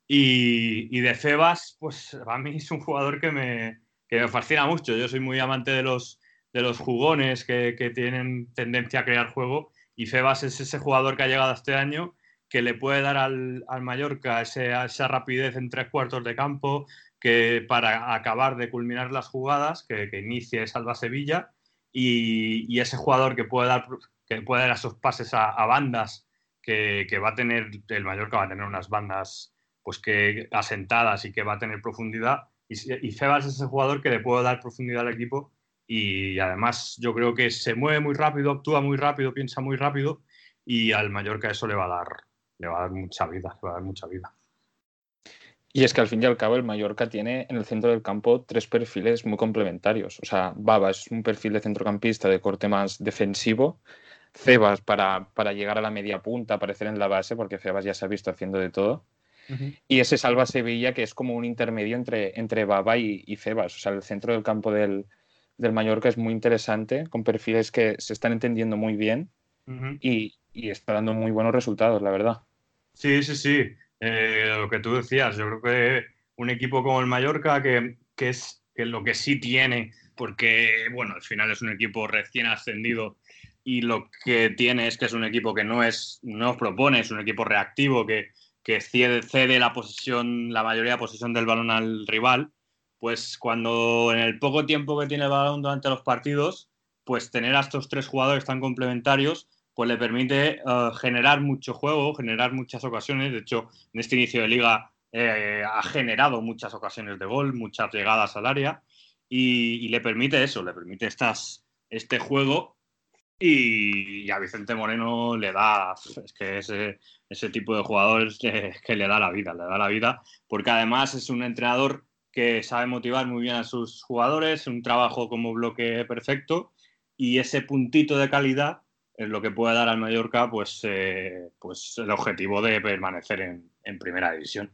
F: Y, y, de Febas, pues a mí es un jugador que me, que me fascina mucho. Yo soy muy amante de los, de los jugones que, tienen tendencia a crear juego y Febas es ese jugador que ha llegado este año que le puede dar al, Mallorca esa rapidez en tres cuartos de campo que para acabar de culminar las jugadas, que, que inicie Salva Sevilla y, ese jugador que puede dar, que puede dar esos pases a, bandas que, va a tener, el Mallorca va a tener unas bandas pues que asentadas y que va a tener profundidad y, Febas es ese jugador que le puede dar profundidad al equipo y además yo creo que se mueve muy rápido, actúa muy rápido, piensa muy rápido y al Mallorca eso le va a dar, le va a dar mucha vida, le va a dar mucha vida.
A: Y es que al fin y al cabo el Mallorca tiene en el centro del campo tres perfiles muy complementarios. O sea, Baba es un perfil de centrocampista de corte más defensivo. Cebas para, para llegar a la media punta, aparecer en la base, porque Cebas ya se ha visto haciendo de todo. Y ese Salva Sevilla, que es como un intermedio entre, entre Baba y, y Cebas. O sea, el centro del campo del, del, Mallorca es muy interesante, con perfiles que se están entendiendo muy bien y, y, está dando muy buenos resultados, la verdad.
F: Sí, sí, sí. Eh, lo que tú decías, yo creo que un equipo como el Mallorca, que, que es que lo que sí tiene, porque, bueno, al final es un equipo recién ascendido y lo que tiene es que es un equipo que no es, no propone, es un equipo reactivo que, que cede, la posesión, la mayoría de posesión del balón al rival, pues cuando en el poco tiempo que tiene el balón durante los partidos, pues tener a estos tres jugadores tan complementarios, pues le permite eh, generar mucho juego, generar muchas ocasiones. De hecho, en este inicio de liga eh, ha generado muchas ocasiones de gol, muchas llegadas al área. y, y le permite eso, le permite estas, este juego y, a Vicente Moreno le da, es que ese, ese tipo de jugador es que, le da la vida, le da la vida, porque además es un entrenador que sabe motivar muy bien a sus jugadores, un trabajo como bloque perfecto y ese puntito de calidad es lo que puede dar al Mallorca pues, eh, pues el objetivo de permanecer en, en primera división.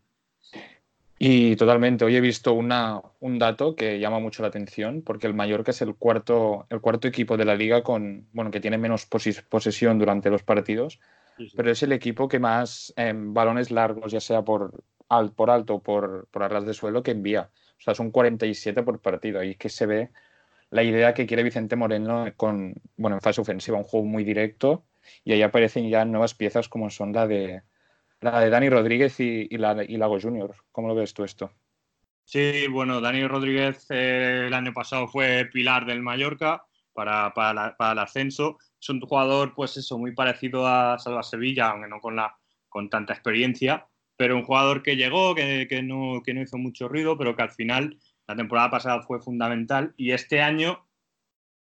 A: Y totalmente, hoy he visto una, un dato que llama mucho la atención, porque el Mallorca es el cuarto, el cuarto equipo de la liga con, bueno, que tiene menos posesión durante los partidos, sí, sí. pero es el equipo que más eh, balones largos, ya sea por, al, por alto o por, por arras de suelo, que envía. O sea, son 47 por partido. Ahí que se ve la idea que quiere Vicente Moreno con, bueno, en fase ofensiva, un juego muy directo, y ahí aparecen ya nuevas piezas como son la de la de Dani Rodríguez y, y, la, y Lago Junior. ¿Cómo lo ves tú esto?
F: Sí, bueno, Dani Rodríguez eh, el año pasado fue pilar del Mallorca para, para, para, el ascenso. Es un jugador, pues eso, muy parecido a Salva Sevilla, aunque no con, la, con tanta experiencia, pero un jugador que llegó, que, que, no, que no hizo mucho ruido, pero que al final, la temporada pasada fue fundamental y este año,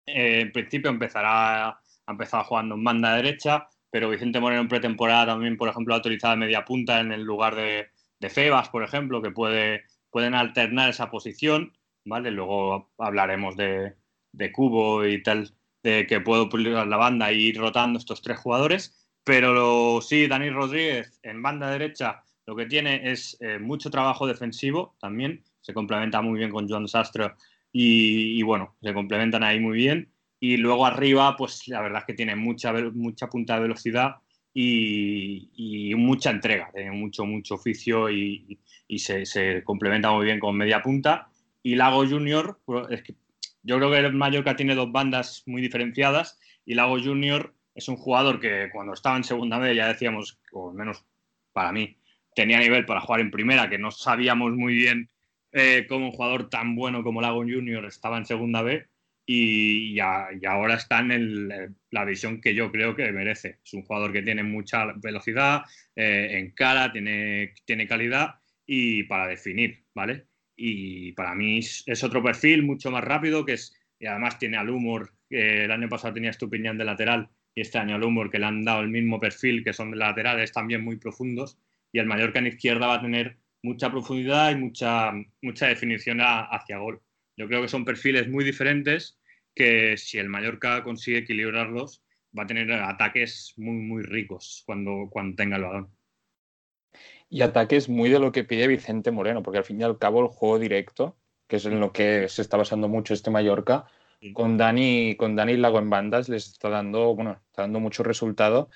F: eh, en principio, empezará, ha empezado jugando en banda derecha, pero Vicente Moreno en pretemporada también, por ejemplo, ha utilizado media punta en el lugar de, Febas, por ejemplo, que puede, pueden alternar esa posición, ¿vale? Luego hablaremos de, de Cubo y tal, de que puede utilizar la banda y ir rotando estos tres jugadores, pero sí, Dani Rodríguez en banda derecha lo que tiene es eh, mucho trabajo defensivo también, se complementa muy bien con John Sastre y, y bueno, se complementan ahí muy bien. Y luego arriba, pues la verdad es que tiene mucha, mucha punta de velocidad y, mucha entrega, tiene mucho, mucho oficio y, se, complementa muy bien con media punta. Y Lago Junior, pues, yo creo que el Mallorca tiene dos bandas muy diferenciadas y Lago Junior es un jugador que cuando estaba en segunda vez ya decíamos, o al menos para mí, tenía nivel para jugar en primera, que no sabíamos muy bien eh, cómo un jugador tan bueno como Lago Junior estaba en segunda B y, ya, y ahora está en el, la visión que yo creo que merece. Es un jugador que tiene mucha velocidad, eh, en cara, tiene, tiene calidad y para definir, ¿vale? Y para mí es otro perfil mucho más rápido que es, y además tiene al humor, que el año pasado tenía Estupiñán de lateral y este año al humor que le han dado el mismo perfil, que son laterales también muy profundos, y el Mallorca en izquierda va a tener mucha profundidad y mucha, mucha definición hacia gol. Yo creo que son perfiles muy diferentes que si el Mallorca consigue equilibrarlos, va a tener ataques muy, muy ricos cuando, cuando tenga el balón.
A: Y ataques muy de lo que pide Vicente Moreno, porque al fin y al cabo el juego directo, que es en lo que se está basando mucho este Mallorca, sí. con Dani, con Dani Lago en bandas les está dando, bueno, está dando mucho resultado.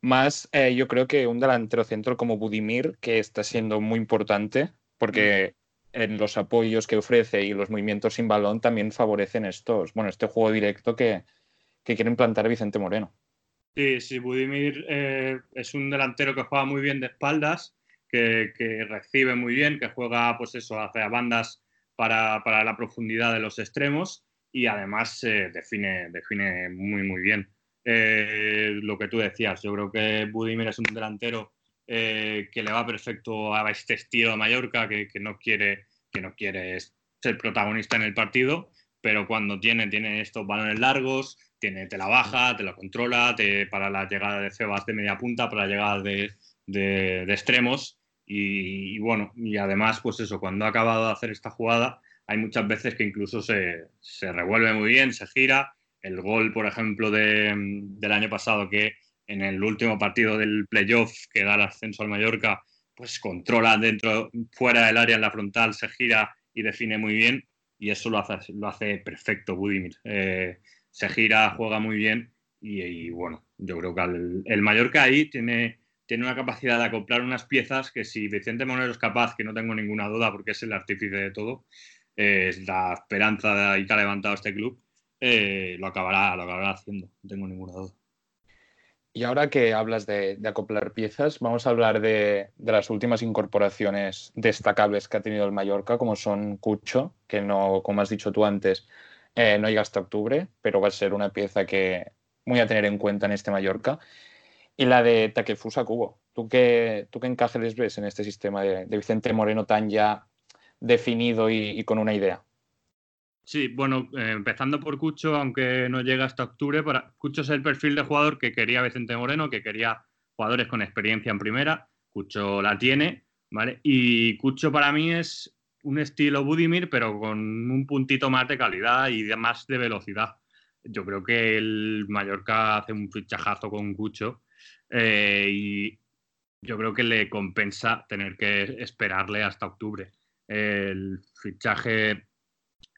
A: Más eh, yo creo que un delantero centro como Budimir, que está siendo muy importante, porque en los apoyos que ofrece y los movimientos sin balón también favorecen estos, bueno, este juego directo que, que quiere implantar Vicente Moreno.
F: Sí, sí, Budimir eh, es un delantero que juega muy bien de espaldas, que, recibe muy bien, que juega, pues eso, hacia bandas para, para la profundidad de los extremos y además eh, define, define muy, muy bien. Eh, lo que tú decías, yo creo que Budimir es un delantero eh, que le va perfecto a este estilo de Mallorca, que, que, no quiere, que no quiere ser protagonista en el partido, pero cuando tiene, tiene estos balones largos, tiene, te la baja, te la controla, te, para la llegada de cebas de media punta, para la llegada de, de, extremos. Y, y, bueno, y además, pues eso, cuando ha acabado de hacer esta jugada, hay muchas veces que incluso se, se revuelve muy bien, se gira. El gol, por ejemplo, de, del año pasado, que en el último partido del playoff que da el ascenso al Mallorca, pues controla dentro, fuera del área en la frontal, se gira y define muy bien. Y eso lo hace, lo hace perfecto Budimir. Eh, se gira, juega muy bien. Y, bueno, yo creo que el, el, Mallorca ahí tiene, tiene una capacidad de acoplar unas piezas que si Vicente Monero es capaz, que no tengo ninguna duda porque es el artífice de todo, eh, es la esperanza de ahí que ha levantado este club, eh, lo, acabará, lo acabará haciendo, no tengo ninguna duda.
A: Y ahora que hablas de, acoplar piezas, vamos a hablar de, las últimas incorporaciones destacables que ha tenido el Mallorca, como son Cucho, que no, como has dicho tú antes, eh, no llega hasta octubre, pero va a ser una pieza que muy a tener en cuenta en este Mallorca. Y la de Takefusa Cubo. ¿Tú qué, ¿Tú qué encaje ves en este sistema de, Vicente Moreno tan ya definido y con una idea?
F: Sí, bueno, eh, empezando por Cucho, aunque no llega hasta octubre. Cucho es el perfil de jugador que quería Vicente Moreno, que quería jugadores con experiencia en primera. Cucho la tiene, ¿vale? Y Cucho para mí es un estilo Budimir, pero con un puntito más de calidad y de más de velocidad. Yo creo que el Mallorca hace un fichajazo con Cucho eh, y yo creo que le compensa tener que esperarle hasta octubre. El fichaje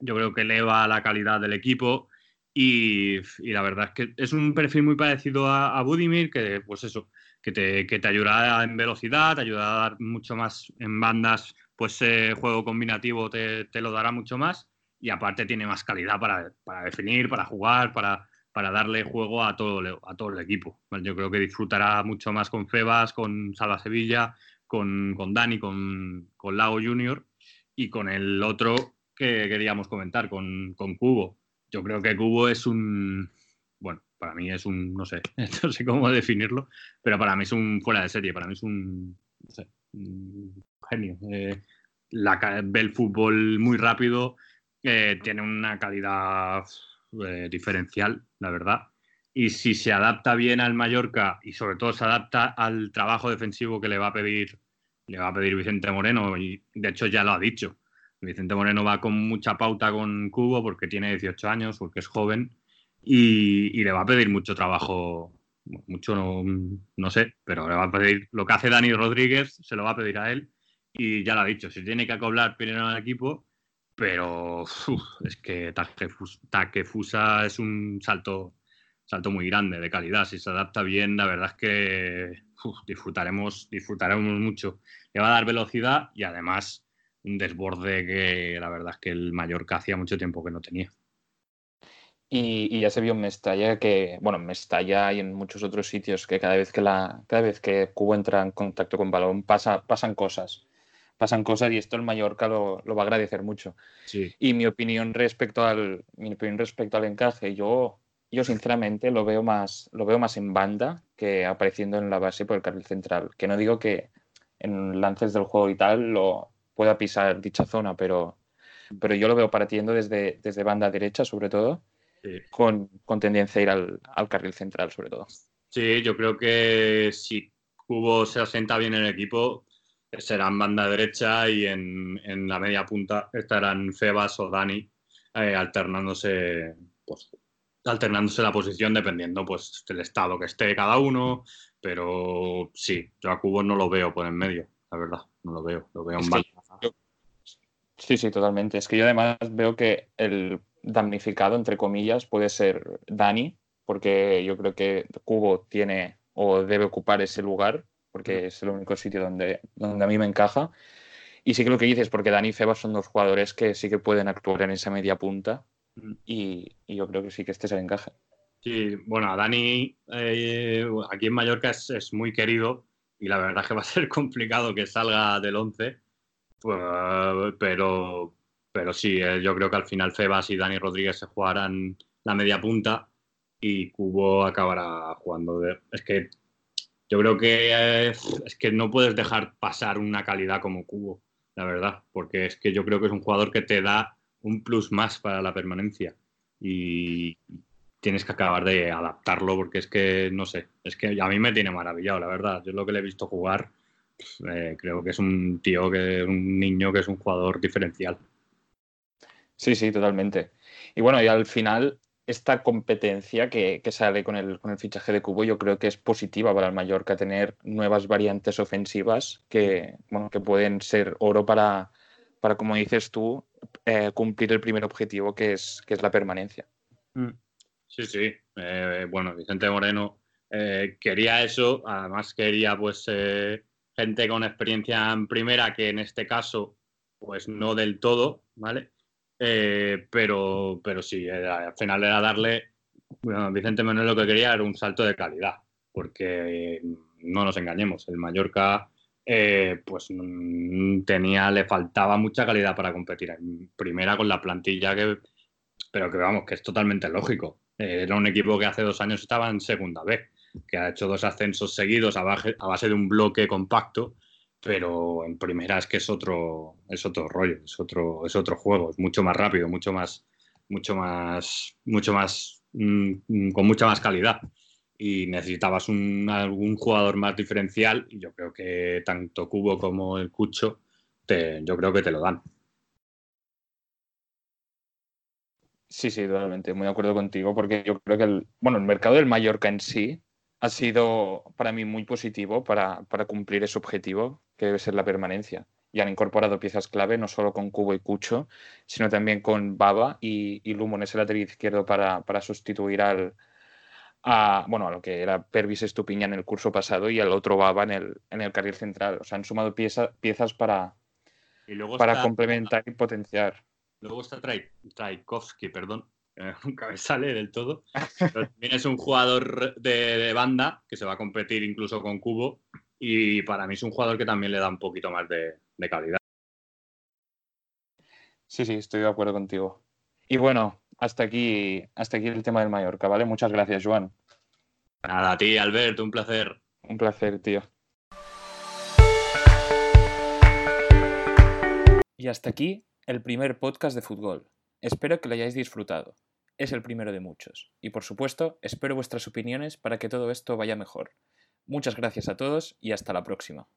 F: yo creo que eleva la calidad del equipo y, la verdad es que es un perfil muy parecido a, a Budimir, que pues eso, que te, que te ayudará en velocidad, te ayudará a dar mucho más en bandas, pues eh, juego combinativo te, te, lo dará mucho más y aparte tiene más calidad para, para definir, para jugar, para, para darle juego a todo, a todo el equipo. Yo creo que disfrutará mucho más con Febas, con Salva Sevilla, con, con Dani, con, con Lago Junior y con el otro que queríamos comentar, con, con Cubo. Yo creo que Cubo es un, bueno, para mí es un, no sé, no sé cómo definirlo, pero para mí es un fuera de serie, para mí es un, no sé, genio. Eh, ve el fútbol muy rápido, eh, tiene una calidad eh, diferencial, la verdad. Y si se adapta bien al Mallorca y sobre todo se adapta al trabajo defensivo que le va a pedir, le va a pedir Vicente Moreno, y de hecho ya lo ha dicho. Vicente Moreno va con mucha pauta con Cubo porque tiene 18 años, porque es joven, y, le va a pedir mucho trabajo, mucho no, no, sé, pero le va a pedir lo que hace Dani Rodríguez, se lo va a pedir a él, y ya lo ha dicho, si tiene que acoblar primero al equipo, pero es que Takefusa es un salto, salto muy grande de calidad. Si se adapta bien, la verdad es que disfrutaremos, disfrutaremos mucho. Le va a dar velocidad y además un desborde que la verdad es que el Mallorca hacía mucho tiempo que no tenía.
A: Y, y, ya se vio en Mestalla que, bueno, en Mestalla y en muchos otros sitios que cada vez que la, cada vez que Cubo entra en contacto con balón pasa, pasan cosas pasan cosas y esto el Mallorca lo, lo va a agradecer mucho.
F: Sí.
A: Y mi opinión respecto al, mi opinión respecto al encaje, yo, yo sinceramente lo veo, más, lo veo más en banda que apareciendo en la base por el carril central. Que no digo que en lances del juego y tal lo pueda pisar dicha zona, pero, pero yo lo veo partiendo desde, desde banda derecha sobre todo,
F: sí.
A: con, con, tendencia a ir al, al carril central sobre todo.
F: Sí, yo creo que si Cubo se asenta bien en el equipo, serán banda derecha y en, en, la media punta estarán Febas o Dani eh, alternándose pues, alternándose la posición dependiendo pues del estado que esté cada uno pero sí, yo a Cubo no lo veo por en medio la verdad, no lo veo lo veo en banda
A: sí, sí, totalmente es que yo además veo que el damnificado entre comillas puede ser Dani porque yo creo que Cubo tiene o debe ocupar ese lugar porque es el único sitio donde, donde a mí me encaja. Y sí que lo que dices, porque Dani y Febas son dos jugadores que sí que pueden actuar en esa media punta y, y yo creo que sí que este es el encaje.
F: Sí, bueno, Dani eh, aquí en Mallorca es, es, muy querido y la verdad es que va a ser complicado que salga del 11, pero, pero sí, eh, yo creo que al final Febas y Dani Rodríguez se jugarán la media punta y Cubo acabará jugando. De, es que yo creo que eh, es que no puedes dejar pasar una calidad como Cubo, la verdad, porque es que yo creo que es un jugador que te da un plus más para la permanencia y tienes que acabar de adaptarlo porque es que, no sé, es que a mí me tiene maravillado, la verdad. Yo lo que le he visto jugar, eh, creo que es un tío, que un niño que es un jugador diferencial.
A: Sí, sí, totalmente. Y bueno, y al final esta competencia que, que sale con el, con el, fichaje de Cubo yo creo que es positiva para el Mallorca tener nuevas variantes ofensivas que, bueno, que pueden ser oro para, para como dices tú, eh, cumplir el primer objetivo que es, que es la permanencia.
F: Sí, sí. Eh, bueno, Vicente Moreno eh, quería eso, además quería pues eh, gente con experiencia en primera, que en este caso pues no del todo, ¿vale? Eh, pero, pero sí, era, al final era darle. Bueno, Vicente Manuel lo que quería era un salto de calidad, porque eh, no nos engañemos, el Mallorca eh, pues mm, tenía, le faltaba mucha calidad para competir. En primera con la plantilla que, pero que vamos, que es totalmente lógico. Era un equipo que hace dos años estaba en segunda B, que ha hecho dos ascensos seguidos a base, a base de un bloque compacto pero en primera es que es otro, es otro rollo, es otro, es otro juego, es mucho más rápido, mucho más, mucho más, mucho más, mm, con mucha más calidad. Y necesitabas un, algún jugador más diferencial y yo creo que tanto Cubo como el Cucho, te, yo creo que te lo dan.
A: Sí, sí, totalmente, muy de acuerdo contigo, porque yo creo que bueno, el mercado del Mallorca en sí ha sido para mí muy positivo para, para cumplir ese objetivo, que debe ser la permanencia. Y han incorporado piezas clave, no solo con Cubo y Cucho, sino también con Baba y, y Lumo en ese lateral izquierdo para, para sustituir al, a, bueno, a lo que era Pervis Estupiña en el curso pasado y al otro Baba en el, en el carril central. O sea, han sumado pieza, piezas para,
F: Y luego
A: para
F: está-
A: complementar y potenciar.
F: Luego está Trai- Traikovsky, perdón, nunca me sale del todo. Pero también es un jugador de, de banda que se va a competir incluso con Cubo y para mí es un jugador que también le da un poquito más de, de calidad.
A: Sí, sí, estoy de acuerdo contigo. Y bueno, hasta aquí, hasta aquí el tema del Mallorca, ¿vale? Muchas gracias, Joan.
F: Nada, a ti, Alberto, un placer.
A: Un placer, tío. Y hasta aquí el primer podcast de fútbol. Espero que lo hayáis disfrutado. Es el primero de muchos. Y por supuesto, espero vuestras opiniones para que todo esto vaya mejor. Muchas gracias a todos y hasta la próxima.